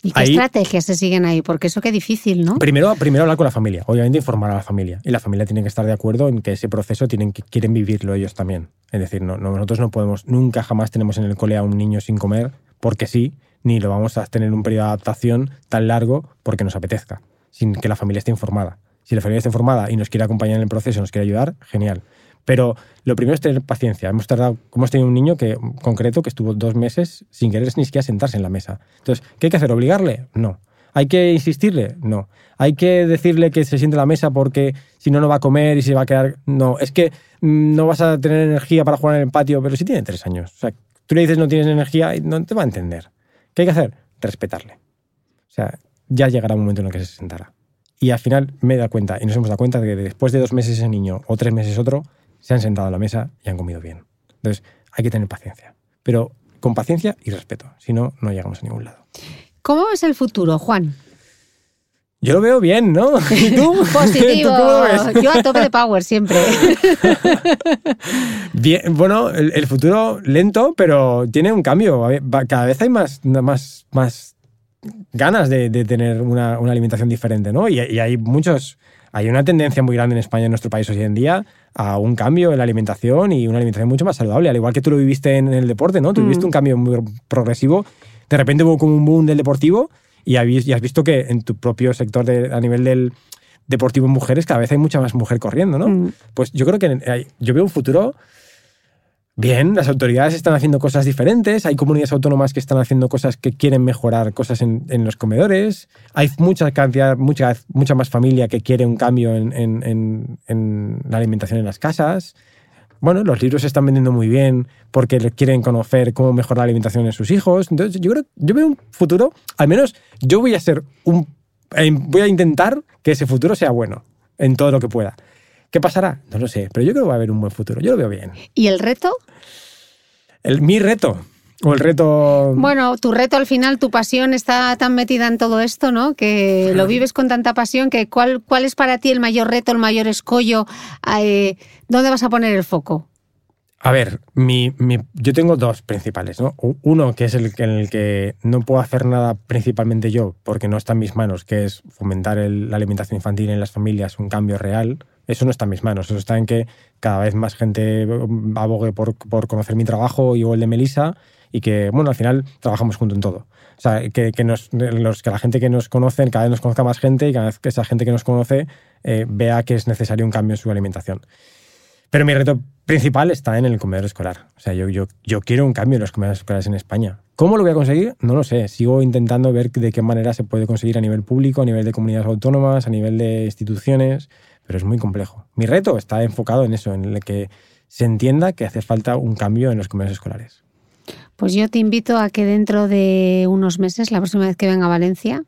¿Y qué Ahí- estrategias se siguen ahí? Porque eso qué difícil, ¿no? primero, primero hablar con la familia, obviamente informar a la familia. Y la familia tiene que estar de acuerdo en que ese proceso tienen que, quieren vivirlo ellos también. Es decir, no, no- nosotros no podemos, nunca jamás tenemos en el cole a un niño sin comer porque sí, ni lo vamos a tener un periodo de adaptación tan largo porque nos apetezca, sin que la familia esté informada. Si la familia está informada y nos quiere acompañar en el proceso, nos quiere ayudar, genial. Pero lo primero es tener paciencia. Hemos, tardado, hemos tenido un niño que, concreto que estuvo dos meses sin querer ni siquiera sentarse en la mesa. Entonces, ¿qué hay que hacer? ¿Obligarle? No. ¿Hay que insistirle? No. ¿Hay que decirle que se siente en la mesa porque si no, no va a comer y se va a quedar...? No. Es que mm, no vas a tener energía para jugar en el patio, pero si tiene tres años. O sea, tú le dices no tienes energía y no te va a entender. ¿Qué hay que hacer? Respetarle. O sea, ya llegará un momento en el que se sentará. Y al final me dado cuenta, y nos hemos dado cuenta de que después de dos meses ese niño o tres meses otro, se han sentado a la mesa y han comido bien. Entonces, hay que tener paciencia. Pero con paciencia y respeto. Si no, no llegamos a ningún lado. ¿Cómo ves el futuro, Juan? Yo lo veo bien, ¿no? ¿Y tú? Positivo. Yo a tope de power siempre. Bien, bueno, el, el futuro lento, pero tiene un cambio. Cada vez hay más, más, más ganas de, de tener una, una alimentación diferente, ¿no? Y, y hay muchos, hay una tendencia muy grande en España, en nuestro país hoy en día, a un cambio en la alimentación y una alimentación mucho más saludable, al igual que tú lo viviste en el deporte, ¿no? Tú viviste un cambio muy progresivo, de repente hubo como un boom del deportivo y has visto que en tu propio sector de- a nivel del deportivo en mujeres cada vez hay mucha más mujer corriendo, ¿no? Mm. Pues yo creo que hay- yo veo un futuro bien, las autoridades están haciendo cosas diferentes, hay comunidades autónomas que están haciendo cosas que quieren mejorar cosas en, los comedores, hay mucha cantidad, mucha, más familia que quiere un cambio en, la alimentación en las casas. Bueno, los libros se están vendiendo muy bien porque quieren conocer cómo mejorar la alimentación en sus hijos. Entonces, yo creo, yo veo un futuro, al menos yo voy a ser un, eh, voy a intentar que ese futuro sea bueno en todo lo que pueda. ¿Qué pasará? No lo sé, pero yo creo que va a haber un buen futuro. Yo lo veo bien. ¿Y el reto? El, mi reto, o el reto... Bueno, tu reto al final, tu pasión está tan metida en todo esto, ¿no? Que lo vives con tanta pasión que ¿cuál, cuál es para ti el mayor reto, el mayor escollo? Eh, ¿Dónde vas a poner el foco? A ver, mi, mi- yo tengo dos principales, ¿no? Uno que es el en el que no puedo hacer nada principalmente yo, porque no está en mis manos, que es fomentar la alimentación infantil en las familias, un cambio real. Eso no está en mis manos, eso está en que cada vez más gente abogue por, conocer mi trabajo y o el de Melissa y que, bueno, al final trabajamos junto en todo. O sea, que, que, nos, los, que la gente que nos conoce, cada vez nos conozca más gente y cada vez que esa gente que nos conoce eh, vea que es necesario un cambio en su alimentación. Pero mi reto principal está en el comedor escolar. O sea, yo, yo, yo quiero un cambio en los comedores escolares en España. ¿Cómo lo voy a conseguir? No lo sé. Sigo intentando ver de qué manera se puede conseguir a nivel público, a nivel de comunidades autónomas, a nivel de instituciones, pero es muy complejo. Mi reto está enfocado en eso, en el que se entienda que hace falta un cambio en los comedores escolares. Pues yo te invito a que dentro de unos meses, la próxima vez que venga a Valencia,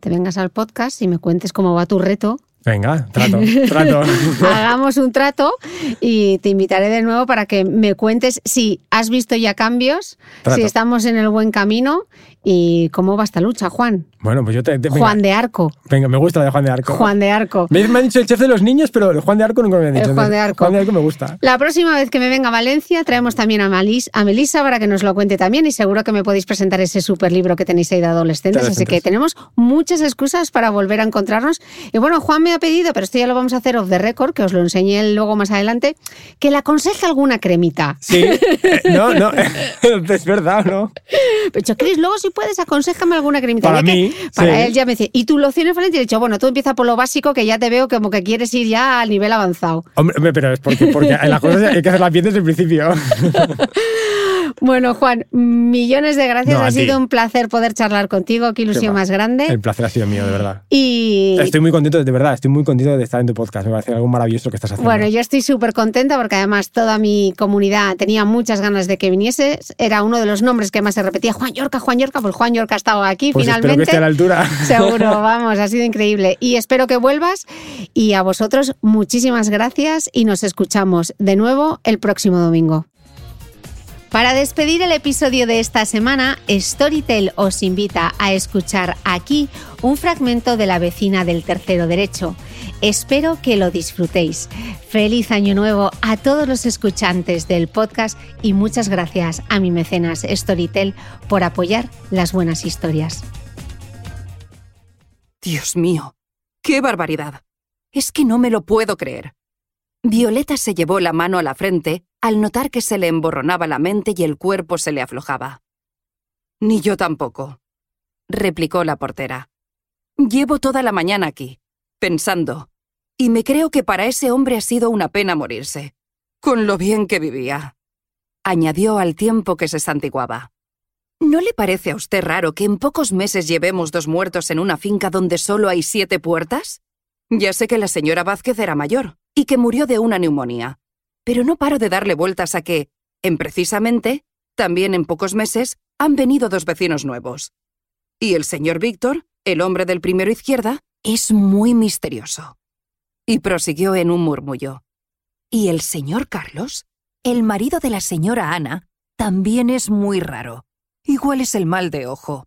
te vengas al podcast y me cuentes cómo va tu reto. Venga, trato, trato. Hagamos un trato y te invitaré de nuevo para que me cuentes si has visto ya cambios, Trato. si estamos en el buen camino y cómo va esta lucha, Juan. Bueno, pues yo te... te- venga, Juan de Arco. venga, me gusta la de Juan de Arco. Juan de Arco. Me, me han dicho el chef de los niños, pero el Juan de Arco nunca me han dicho. El Juan de Arco. Juan de Arco me gusta. La próxima vez que me venga a Valencia traemos también a, Malis, a Melissa para que nos lo cuente también y seguro que me podéis presentar ese super libro que tenéis ahí de adolescentes. Así que tenemos muchas excusas para volver a encontrarnos. Y bueno, Juan me ha pedido, pero esto ya lo vamos a hacer off the record, que os lo enseñé luego más adelante, que le aconseje alguna cremita. Sí, eh, no, no, es verdad, ¿no? Pero Chris, luego si puedes, aconsejame alguna cremita. Para Ya que mí, para sí. él ya me dice, ¿y tu loción es Valencia? Y he dicho, bueno, tú empieza por lo básico, que ya te veo como que quieres ir ya al nivel avanzado. Hombre, pero es porque, porque las cosas hay que hacerlas bien desde el principio. Bueno, Juan, millones de gracias. No, ha sido un placer poder charlar contigo. Qué ilusión más grande. El placer ha sido mío, de verdad. Y Estoy muy contento, de verdad, estoy muy contento de estar en tu podcast. Me parece algo maravilloso que estás haciendo. bueno, yo estoy súper contenta porque además toda mi comunidad tenía muchas ganas de que vinieses. Era uno de los nombres que más se repetía. Juan Yorca, Juan Yorca, pues Juan Yorca ha estado aquí pues espero que finalmente. esté a la altura. Seguro, vamos, ha sido increíble. Y espero que vuelvas. Y a vosotros, muchísimas gracias y nos escuchamos de nuevo el próximo domingo. Para despedir el episodio de esta semana, Storytel os invita a escuchar aquí un fragmento de La vecina del tercero derecho. Espero que lo disfrutéis. Feliz año nuevo a todos los escuchantes del podcast y muchas gracias a mi mecenas Storytel por apoyar las buenas historias. Dios mío, qué barbaridad. Es que no me lo puedo creer. Violeta se llevó la mano a la frente al notar que se le emborronaba la mente y el cuerpo se le aflojaba. Ni yo tampoco, replicó la portera. Llevo toda la mañana aquí, pensando, y me creo que para ese hombre ha sido una pena morirse, con lo bien que vivía. Añadió al tiempo que se santiguaba. ¿No le parece a usted raro que en pocos meses llevemos dos muertos en una finca donde solo hay siete puertas? Ya sé que la señora Vázquez era mayor y que murió de una neumonía, pero no paro de darle vueltas a que, en precisamente, también en pocos meses han venido dos vecinos nuevos. Y el señor Víctor, el hombre del primero izquierda, es muy misterioso. Y prosiguió en un murmullo. Y el señor Carlos, el marido de la señora Ana, también es muy raro. Igual es el mal de ojo.